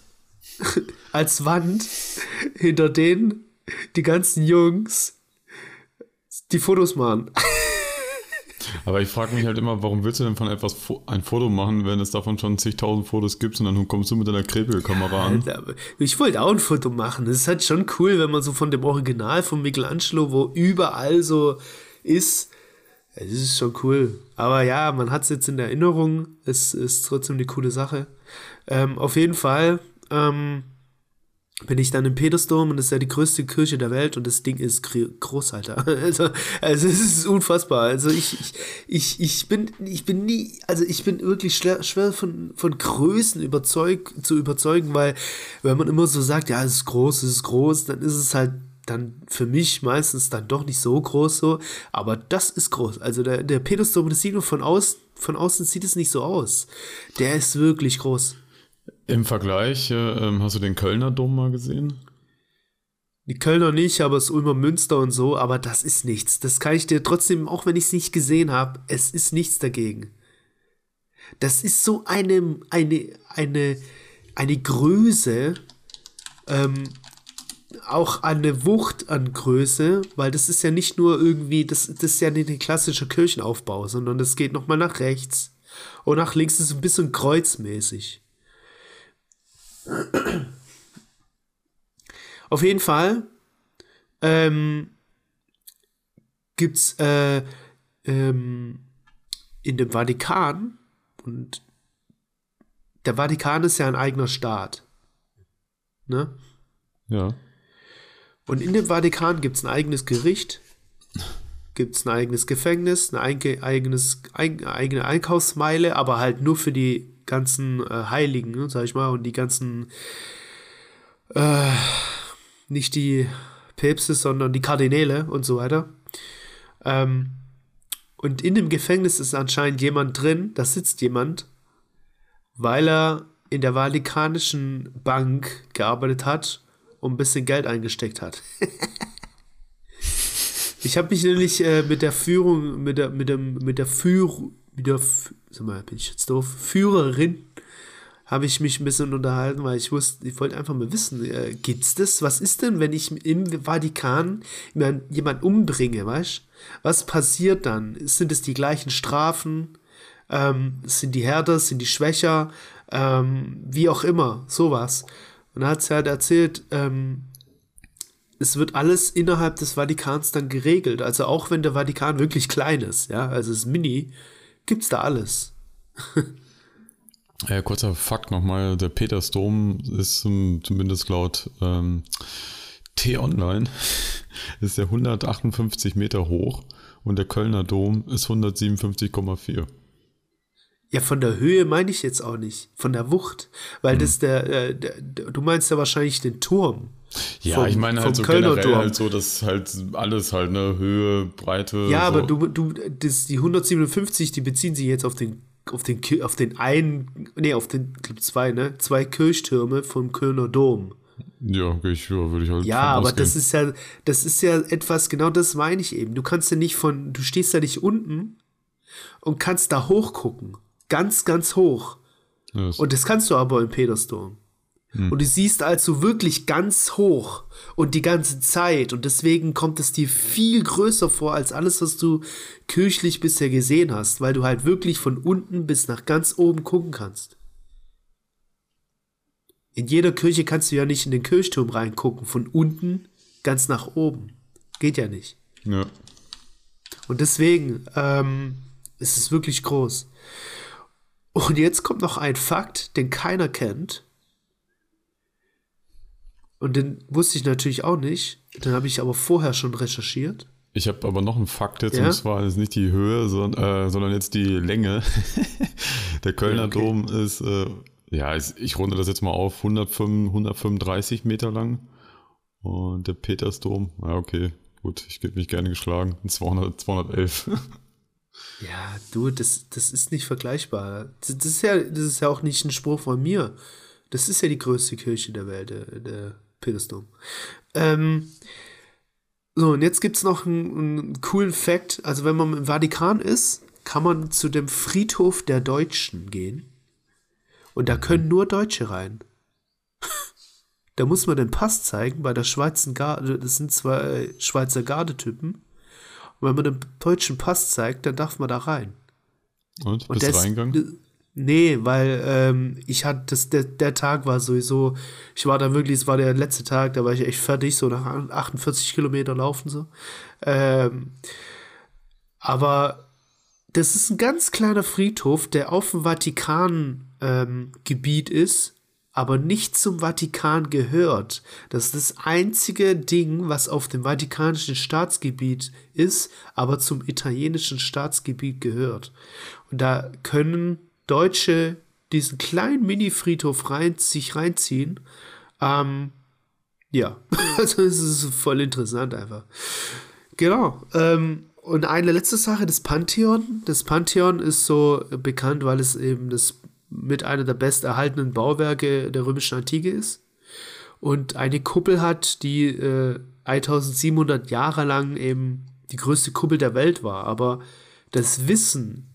als Wand, hinter denen die ganzen Jungs die Fotos machen. Aber ich frage mich halt immer, warum willst du denn von etwas ein Foto machen, wenn es davon schon zigtausend Fotos gibt und dann kommst du mit deiner Krepelkamera an? Ich wollte auch ein Foto machen. Das ist halt schon cool, wenn man so von dem Original von Michelangelo, wo überall so ist, das ist schon cool. Aber ja, man hat es jetzt in Erinnerung. Es ist trotzdem eine coole Sache. Ähm, auf jeden Fall, ähm, bin ich dann im Petersdom und das ist ja die größte Kirche der Welt und das Ding ist groß, Alter. Also, also es ist unfassbar. Also ich, ich, ich, ich bin, ich bin nie, also ich bin wirklich schwer, von, von Größen überzeug, zu überzeugen, weil wenn man immer so sagt, ja, es ist groß, es ist groß, dann ist es halt dann für mich meistens dann doch nicht so groß so, aber das ist groß. Also der, der Petersdom, das sieht nur von außen, von außen sieht es nicht so aus. Der ist wirklich groß. Im Vergleich, äh, hast du den Kölner Dom mal gesehen? Die Kölner nicht, aber das Ulmer Münster und so, aber das ist nichts. Das kann ich dir trotzdem, auch wenn ich es nicht gesehen habe, es ist nichts dagegen. Das ist so eine, eine, eine, eine Größe, ähm, auch eine Wucht an Größe, weil das ist ja nicht nur irgendwie, das, das ist ja nicht ein klassischer Kirchenaufbau, sondern das geht nochmal nach rechts und nach links ist ein bisschen kreuzmäßig. Auf jeden Fall ähm, gibt es äh, ähm, in dem Vatikan, und der Vatikan ist ja ein eigener Staat. Ne? Ja. Und in dem Vatikan gibt es ein eigenes Gericht, gibt es ein eigenes Gefängnis, eine eigenes, eigene Einkaufsmeile, aber halt nur für die ganzen äh, Heiligen, ne, sag ich mal, und die ganzen, äh, nicht die Päpste, sondern die Kardinäle und so weiter. Ähm, und in dem Gefängnis ist anscheinend jemand drin, da sitzt jemand, weil er in der Vatikanischen Bank gearbeitet hat und ein bisschen Geld eingesteckt hat. ich habe mich nämlich äh, mit der Führung, mit der, mit dem, mit der Führung, mit der, sag mal, bin ich jetzt doof, Führerin habe ich mich ein bisschen unterhalten, weil ich wusste, ich wollte einfach mal wissen, äh, gibt's das? Was ist denn, wenn ich im Vatikan jemanden umbringe, weißt? Was passiert dann? Sind es die gleichen Strafen? Ähm, sind die härter? Sind die schwächer? Ähm, wie auch immer, sowas. Und er hat es halt erzählt, ähm, es wird alles innerhalb des Vatikans dann geregelt. Also auch wenn der Vatikan wirklich klein ist, ja, also es ist mini, gibt's da alles. ja, kurzer Fakt nochmal, der Petersdom ist zumindest laut ähm, T-Online ist der 158 Meter hoch und der Kölner Dom ist 157,4. Ja, von der Höhe meine ich jetzt auch nicht, von der Wucht, weil hm. das der, äh, der, du meinst ja wahrscheinlich den Turm. Ja, vom, ich meine halt so Kölner generell Turm. halt so, dass halt alles halt, ne, Höhe, Breite. Ja, so. aber du, du, das, die 157, die beziehen sich jetzt auf den, auf den, auf den einen, nee, auf den, glaub, zwei, ne, zwei Kirchtürme vom Kölner Dom. Ja, ich, ja, würde ich halt. Ja, aber das ist ja, das ist ja etwas, genau das meine ich eben. Du kannst ja nicht von, du stehst ja nicht unten und kannst da hochgucken. Ganz, ganz hoch. Yes. Und das kannst du aber im Petersdom. Hm. Und du siehst also wirklich ganz hoch und die ganze Zeit. Und deswegen kommt es dir viel größer vor als alles, was du kirchlich bisher gesehen hast, weil du halt wirklich von unten bis nach ganz oben gucken kannst. In jeder Kirche kannst du ja nicht in den Kirchturm reingucken, von unten ganz nach oben. Geht ja nicht. Ja. Und deswegen ähm, ist es wirklich groß. Und jetzt kommt noch ein Fakt, den keiner kennt. Und den wusste ich natürlich auch nicht. Den habe ich aber vorher schon recherchiert. Ich habe aber noch einen Fakt jetzt, ja? und zwar ist nicht die Höhe, sondern, äh, sondern jetzt die Länge. der Kölner okay. Dom ist, äh, ja, ich runde das jetzt mal auf, 105, 135 Meter lang. Und der Petersdom, ja, okay, gut, ich gebe mich gerne geschlagen, 200, 211. Ja, du, das, das ist nicht vergleichbar. Das, das, ist ja, das ist ja auch nicht ein Spruch von mir. Das ist ja die größte Kirche der Welt, der, der Petersdom. Ähm, so, und jetzt gibt es noch einen, einen coolen Fact. Also, wenn man im Vatikan ist, kann man zu dem Friedhof der Deutschen gehen. Und da können nur Deutsche rein. da muss man den Pass zeigen bei der Schweizer Garde. Das sind zwei Schweizer Gardetypen. Und wenn man den deutschen Pass zeigt, dann darf man da rein. Und? Bist du reingegangen? Nee, weil ähm, ich hatte, das, der, der Tag war sowieso, ich war da wirklich, es war der letzte Tag, da war ich echt fertig, so nach 48 Kilometer laufen so. Ähm, aber das ist ein ganz kleiner Friedhof, der auf dem Vatikan-Gebiet ähm, ist, aber nicht zum Vatikan gehört. Das ist das einzige Ding, was auf dem vatikanischen Staatsgebiet ist, aber zum italienischen Staatsgebiet gehört. Und da können Deutsche diesen kleinen Mini-Friedhof rein, sich reinziehen. Ähm, ja, also es ist voll interessant einfach. Genau. Ähm, und eine letzte Sache, das Pantheon. Das Pantheon ist so bekannt, weil es eben das mit einer der besterhaltenen Bauwerke der römischen Antike ist. Und eine Kuppel hat, die äh, 1700 Jahre lang eben die größte Kuppel der Welt war. Aber das Wissen,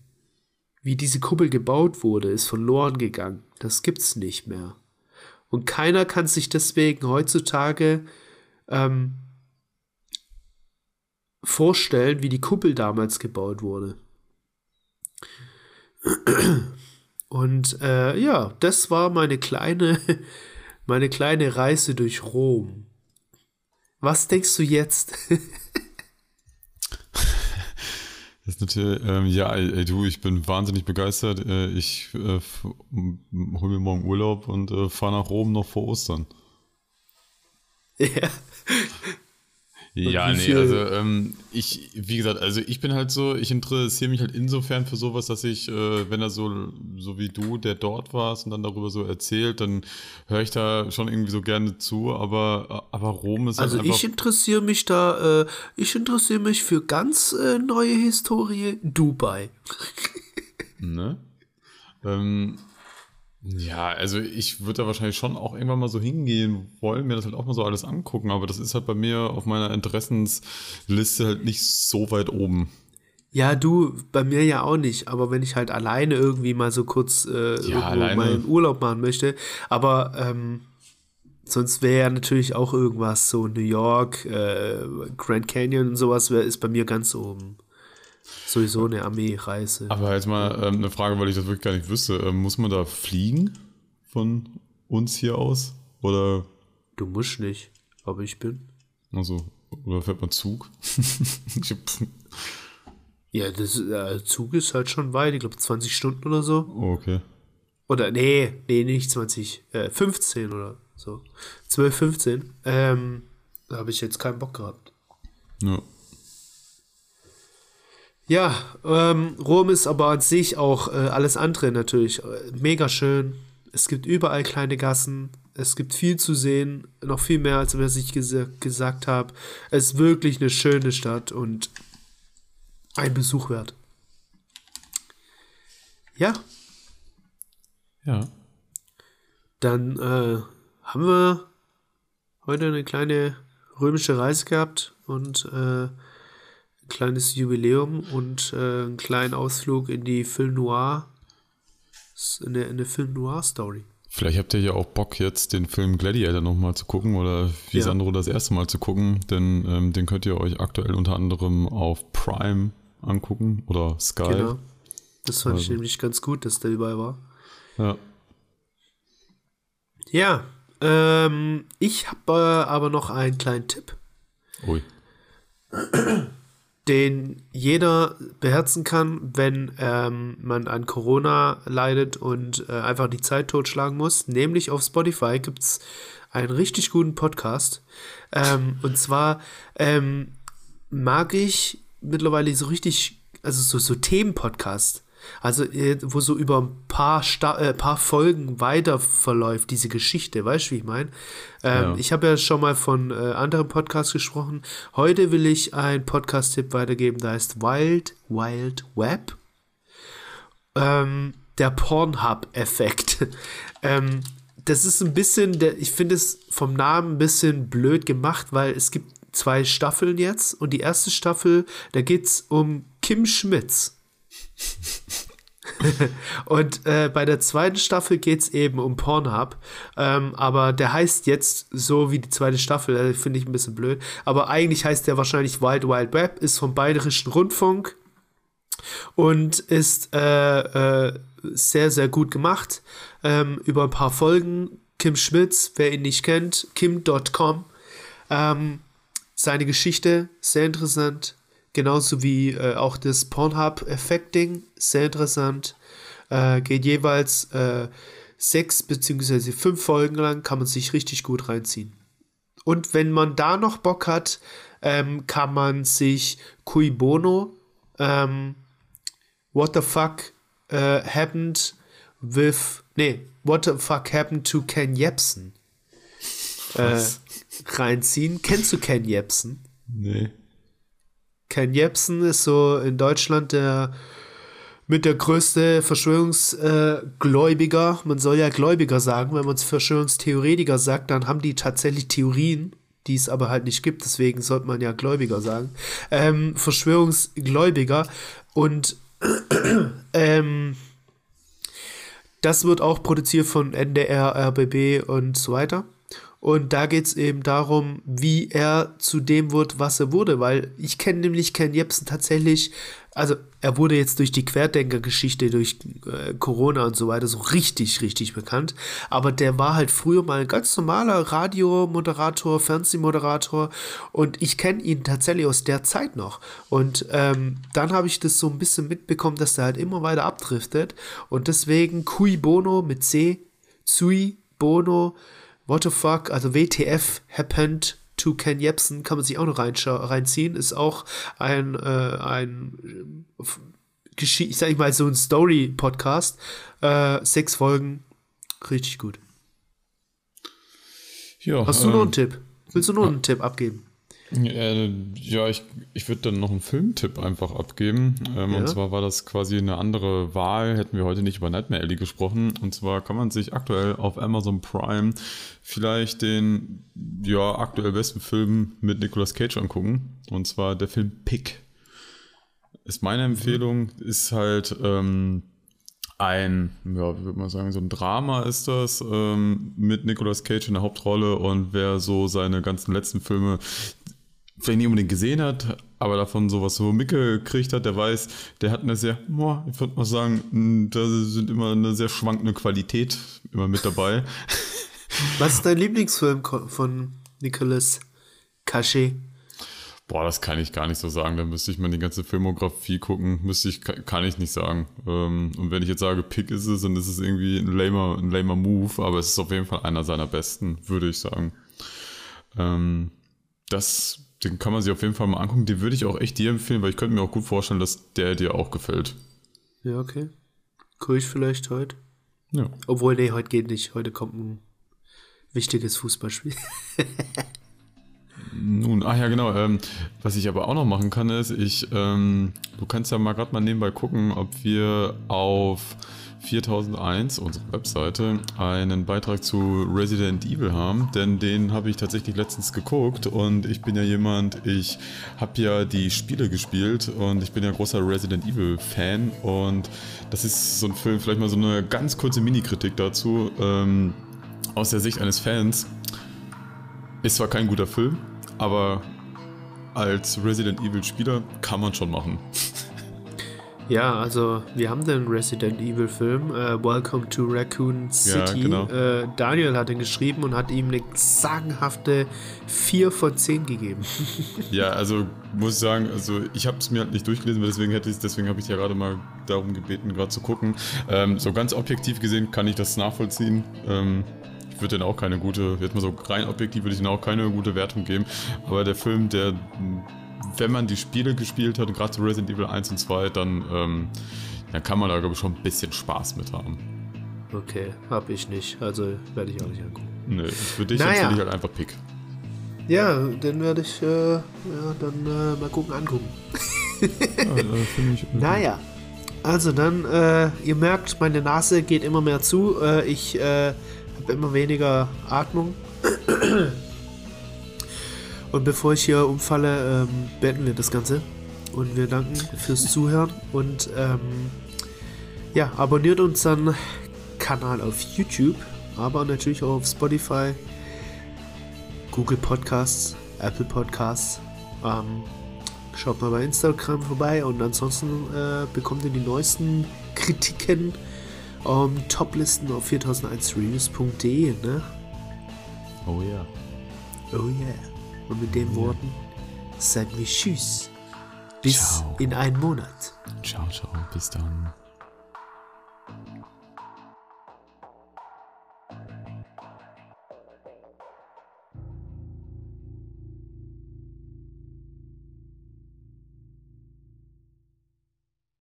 wie diese Kuppel gebaut wurde, ist verloren gegangen. Das gibt's nicht mehr. Und keiner kann sich deswegen heutzutage ähm, vorstellen, wie die Kuppel damals gebaut wurde. Und äh, ja, das war meine kleine, meine kleine Reise durch Rom. Was denkst du jetzt? Das ist natürlich, ähm, ja, ey, du, ich bin wahnsinnig begeistert. Äh, ich äh, hole mir morgen Urlaub und äh, fahre nach Rom noch vor Ostern. Ja, ja, nee, also ähm, ich, wie gesagt, also ich bin halt so, ich interessiere mich halt insofern für sowas, dass ich, äh, wenn er so, so wie du, der dort warst und dann darüber so erzählt, dann höre ich da schon irgendwie so gerne zu, aber, aber Rom ist halt Also ich interessiere mich da, äh, ich interessiere mich für ganz äh, neue Historie, Dubai. ne? Ähm, ja, also ich würde da wahrscheinlich schon auch irgendwann mal so hingehen wollen, mir das halt auch mal so alles angucken, aber das ist halt bei mir auf meiner Interessensliste halt nicht so weit oben. Ja, du, bei mir ja auch nicht, aber wenn ich halt alleine irgendwie mal so kurz äh, ja, irgendwo mal einen Urlaub machen möchte, aber ähm, sonst wäre ja natürlich auch irgendwas, so New York, äh, Grand Canyon und sowas wär, ist bei mir ganz oben sowieso eine Armeereise. Aber jetzt mal ähm, eine Frage, weil ich das wirklich gar nicht wüsste. Ähm, muss man da fliegen von uns hier aus? Oder? Du musst nicht, aber ich bin. Also, oder fährt man Zug? ja, das äh, Zug ist halt schon weit, ich glaube 20 Stunden oder so. Oh, okay. Oder nee, nee, nicht 20, äh, 15 oder so. 12, 15. Ähm, da habe ich jetzt keinen Bock gehabt. Ja. Ja, ähm, Rom ist aber an sich auch äh, alles andere natürlich äh, mega schön. Es gibt überall kleine Gassen. Es gibt viel zu sehen, noch viel mehr, als was ich ges gesagt habe. Es ist wirklich eine schöne Stadt und ein Besuch wert. Ja. Ja. Dann äh, haben wir heute eine kleine römische Reise gehabt und äh, kleines Jubiläum und äh, einen kleinen Ausflug in die Film Noir, eine, eine Film Noir Story. Vielleicht habt ihr ja auch Bock, jetzt den Film Gladiator nochmal zu gucken oder wie ja. Sandro das erste Mal zu gucken, denn ähm, den könnt ihr euch aktuell unter anderem auf Prime angucken oder Sky. Genau. Das fand also. ich nämlich ganz gut, dass der überall war. Ja. Ja, ähm, ich habe äh, aber noch einen kleinen Tipp. Ui den jeder beherzen kann, wenn ähm, man an Corona leidet und äh, einfach die Zeit totschlagen muss. Nämlich auf Spotify gibt es einen richtig guten Podcast. Ähm, und zwar ähm, mag ich mittlerweile so richtig, also so, so Themenpodcast. Also, äh, wo so über ein paar, Sta äh, paar Folgen weiter verläuft, diese Geschichte, weißt du, wie ich meine? Ähm, ja. Ich habe ja schon mal von äh, anderen Podcasts gesprochen. Heute will ich einen Podcast-Tipp weitergeben, der heißt Wild Wild Web. Ähm, der Pornhub-Effekt. ähm, das ist ein bisschen, der, ich finde es vom Namen ein bisschen blöd gemacht, weil es gibt zwei Staffeln jetzt und die erste Staffel, da geht es um Kim Schmitz. und äh, bei der zweiten Staffel geht es eben um Pornhub. Ähm, aber der heißt jetzt so wie die zweite Staffel, äh, finde ich ein bisschen blöd. Aber eigentlich heißt der wahrscheinlich Wild Wild Web, ist vom Bayerischen Rundfunk und ist äh, äh, sehr, sehr gut gemacht. Ähm, über ein paar Folgen. Kim Schmitz, wer ihn nicht kennt, kim.com. Ähm, seine Geschichte, sehr interessant. Genauso wie äh, auch das Pornhub-Effekt-Ding, sehr interessant. Äh, geht jeweils äh, sechs beziehungsweise fünf Folgen lang kann man sich richtig gut reinziehen. Und wenn man da noch Bock hat, ähm, kann man sich Cui Bono, ähm, What the fuck uh, happened with, nee, What the fuck happened to Ken Jebsen äh, reinziehen. Kennst du Ken Jebsen? Nee. Ken Jebsen ist so in Deutschland der mit der größte Verschwörungsgläubiger. man soll ja Gläubiger sagen, wenn man Verschwörungstheoretiker sagt, dann haben die tatsächlich Theorien, die es aber halt nicht gibt. Deswegen sollte man ja Gläubiger sagen. Ähm, Verschwörungsgläubiger und ähm, das wird auch produziert von NDR, RBB und so weiter. Und da geht es eben darum, wie er zu dem wird, was er wurde. Weil ich kenne nämlich Ken Jebsen tatsächlich, also er wurde jetzt durch die Querdenker-Geschichte, durch äh, Corona und so weiter so richtig, richtig bekannt. Aber der war halt früher mal ein ganz normaler Radiomoderator, Fernsehmoderator. Und ich kenne ihn tatsächlich aus der Zeit noch. Und ähm, dann habe ich das so ein bisschen mitbekommen, dass der halt immer weiter abdriftet. Und deswegen Cui Bono mit C, Sui Bono, What the fuck, also WTF happened to Ken Jebsen, kann man sich auch noch reinziehen, ist auch ein, äh, ein äh, ich sag mal so ein Story-Podcast. Äh, sechs Folgen, richtig gut. Ja, Hast du ähm, noch einen Tipp? Willst du noch einen Tipp abgeben? Äh, ja, ich, ich würde dann noch einen Filmtipp einfach abgeben. Ähm, ja. Und zwar war das quasi eine andere Wahl. Hätten wir heute nicht über Nightmare Alley gesprochen. Und zwar kann man sich aktuell auf Amazon Prime vielleicht den ja aktuell besten Film mit Nicolas Cage angucken. Und zwar der Film Pick. Ist meine mhm. Empfehlung. Ist halt ähm, ein, ja, wie würde man sagen, so ein Drama ist das, ähm, mit Nicolas Cage in der Hauptrolle und wer so seine ganzen letzten Filme vielleicht nicht unbedingt gesehen hat, aber davon sowas so mitgekriegt hat, der weiß, der hat eine sehr, boah, ich würde mal sagen, da sind immer eine sehr schwankende Qualität immer mit dabei. Was ist dein Lieblingsfilm von Nicolas Cachet? Boah, das kann ich gar nicht so sagen. Da müsste ich mal die ganze Filmografie gucken. Müsste ich, kann ich nicht sagen. Ähm, und wenn ich jetzt sage, Pick ist es, dann ist es irgendwie ein lamer, ein lamer Move, aber es ist auf jeden Fall einer seiner besten, würde ich sagen. Ähm, das den kann man sich auf jeden Fall mal angucken. Den würde ich auch echt dir empfehlen, weil ich könnte mir auch gut vorstellen, dass der dir auch gefällt. Ja, okay. Gucke ich vielleicht heute. Ja. Obwohl, nee, heute geht nicht. Heute kommt ein wichtiges Fußballspiel. Nun, ach ja, genau. Ähm, was ich aber auch noch machen kann, ist, ich, ähm, du kannst ja mal gerade mal nebenbei gucken, ob wir auf 4001, unsere Webseite, einen Beitrag zu Resident Evil haben, denn den habe ich tatsächlich letztens geguckt und ich bin ja jemand, ich habe ja die Spiele gespielt und ich bin ja großer Resident Evil Fan und das ist so ein Film, vielleicht mal so eine ganz kurze Mini-Kritik dazu, ähm, aus der Sicht eines Fans. Ist zwar kein guter Film, aber als Resident Evil Spieler kann man schon machen. Ja, also wir haben den Resident Evil Film, äh, Welcome to Raccoon City. Ja, genau. äh, Daniel hat ihn geschrieben und hat ihm eine sagenhafte 4 von 10 gegeben. ja, also muss ich sagen, also ich habe es mir halt nicht durchgelesen, deswegen hätte ich deswegen habe ich ja gerade mal darum gebeten, gerade zu gucken. Ähm, so ganz objektiv gesehen kann ich das nachvollziehen. Ähm, ich würde denen auch keine gute, jetzt mal so rein objektiv würde ich ihnen auch keine gute Wertung geben. Aber der Film, der wenn man die Spiele gespielt hat, gerade Resident Evil 1 und 2, dann, ähm, dann kann man da, glaube ich, schon ein bisschen Spaß mit haben. Okay, hab ich nicht. Also werde ich auch nicht angucken. Nee, für dich naja. ich halt einfach Pick. Ja, dann werde ich, äh, ja, dann äh, mal gucken, angucken. ja, äh, naja, also dann, äh, ihr merkt, meine Nase geht immer mehr zu. Äh, ich äh, habe immer weniger Atmung. Und bevor ich hier umfalle, ähm, beenden wir das Ganze. Und wir danken fürs Zuhören. Und ähm, ja, abonniert unseren Kanal auf YouTube, aber natürlich auch auf Spotify, Google Podcasts, Apple Podcasts. Ähm, schaut mal bei Instagram vorbei und ansonsten äh, bekommt ihr die neuesten Kritiken um, Toplisten auf 4001reviews.de, ne? Oh ja. Yeah. Oh yeah. Und mit den Worten sagen wir Tschüss. Bis ciao. in einen Monat. Ciao, ciao. Bis dann.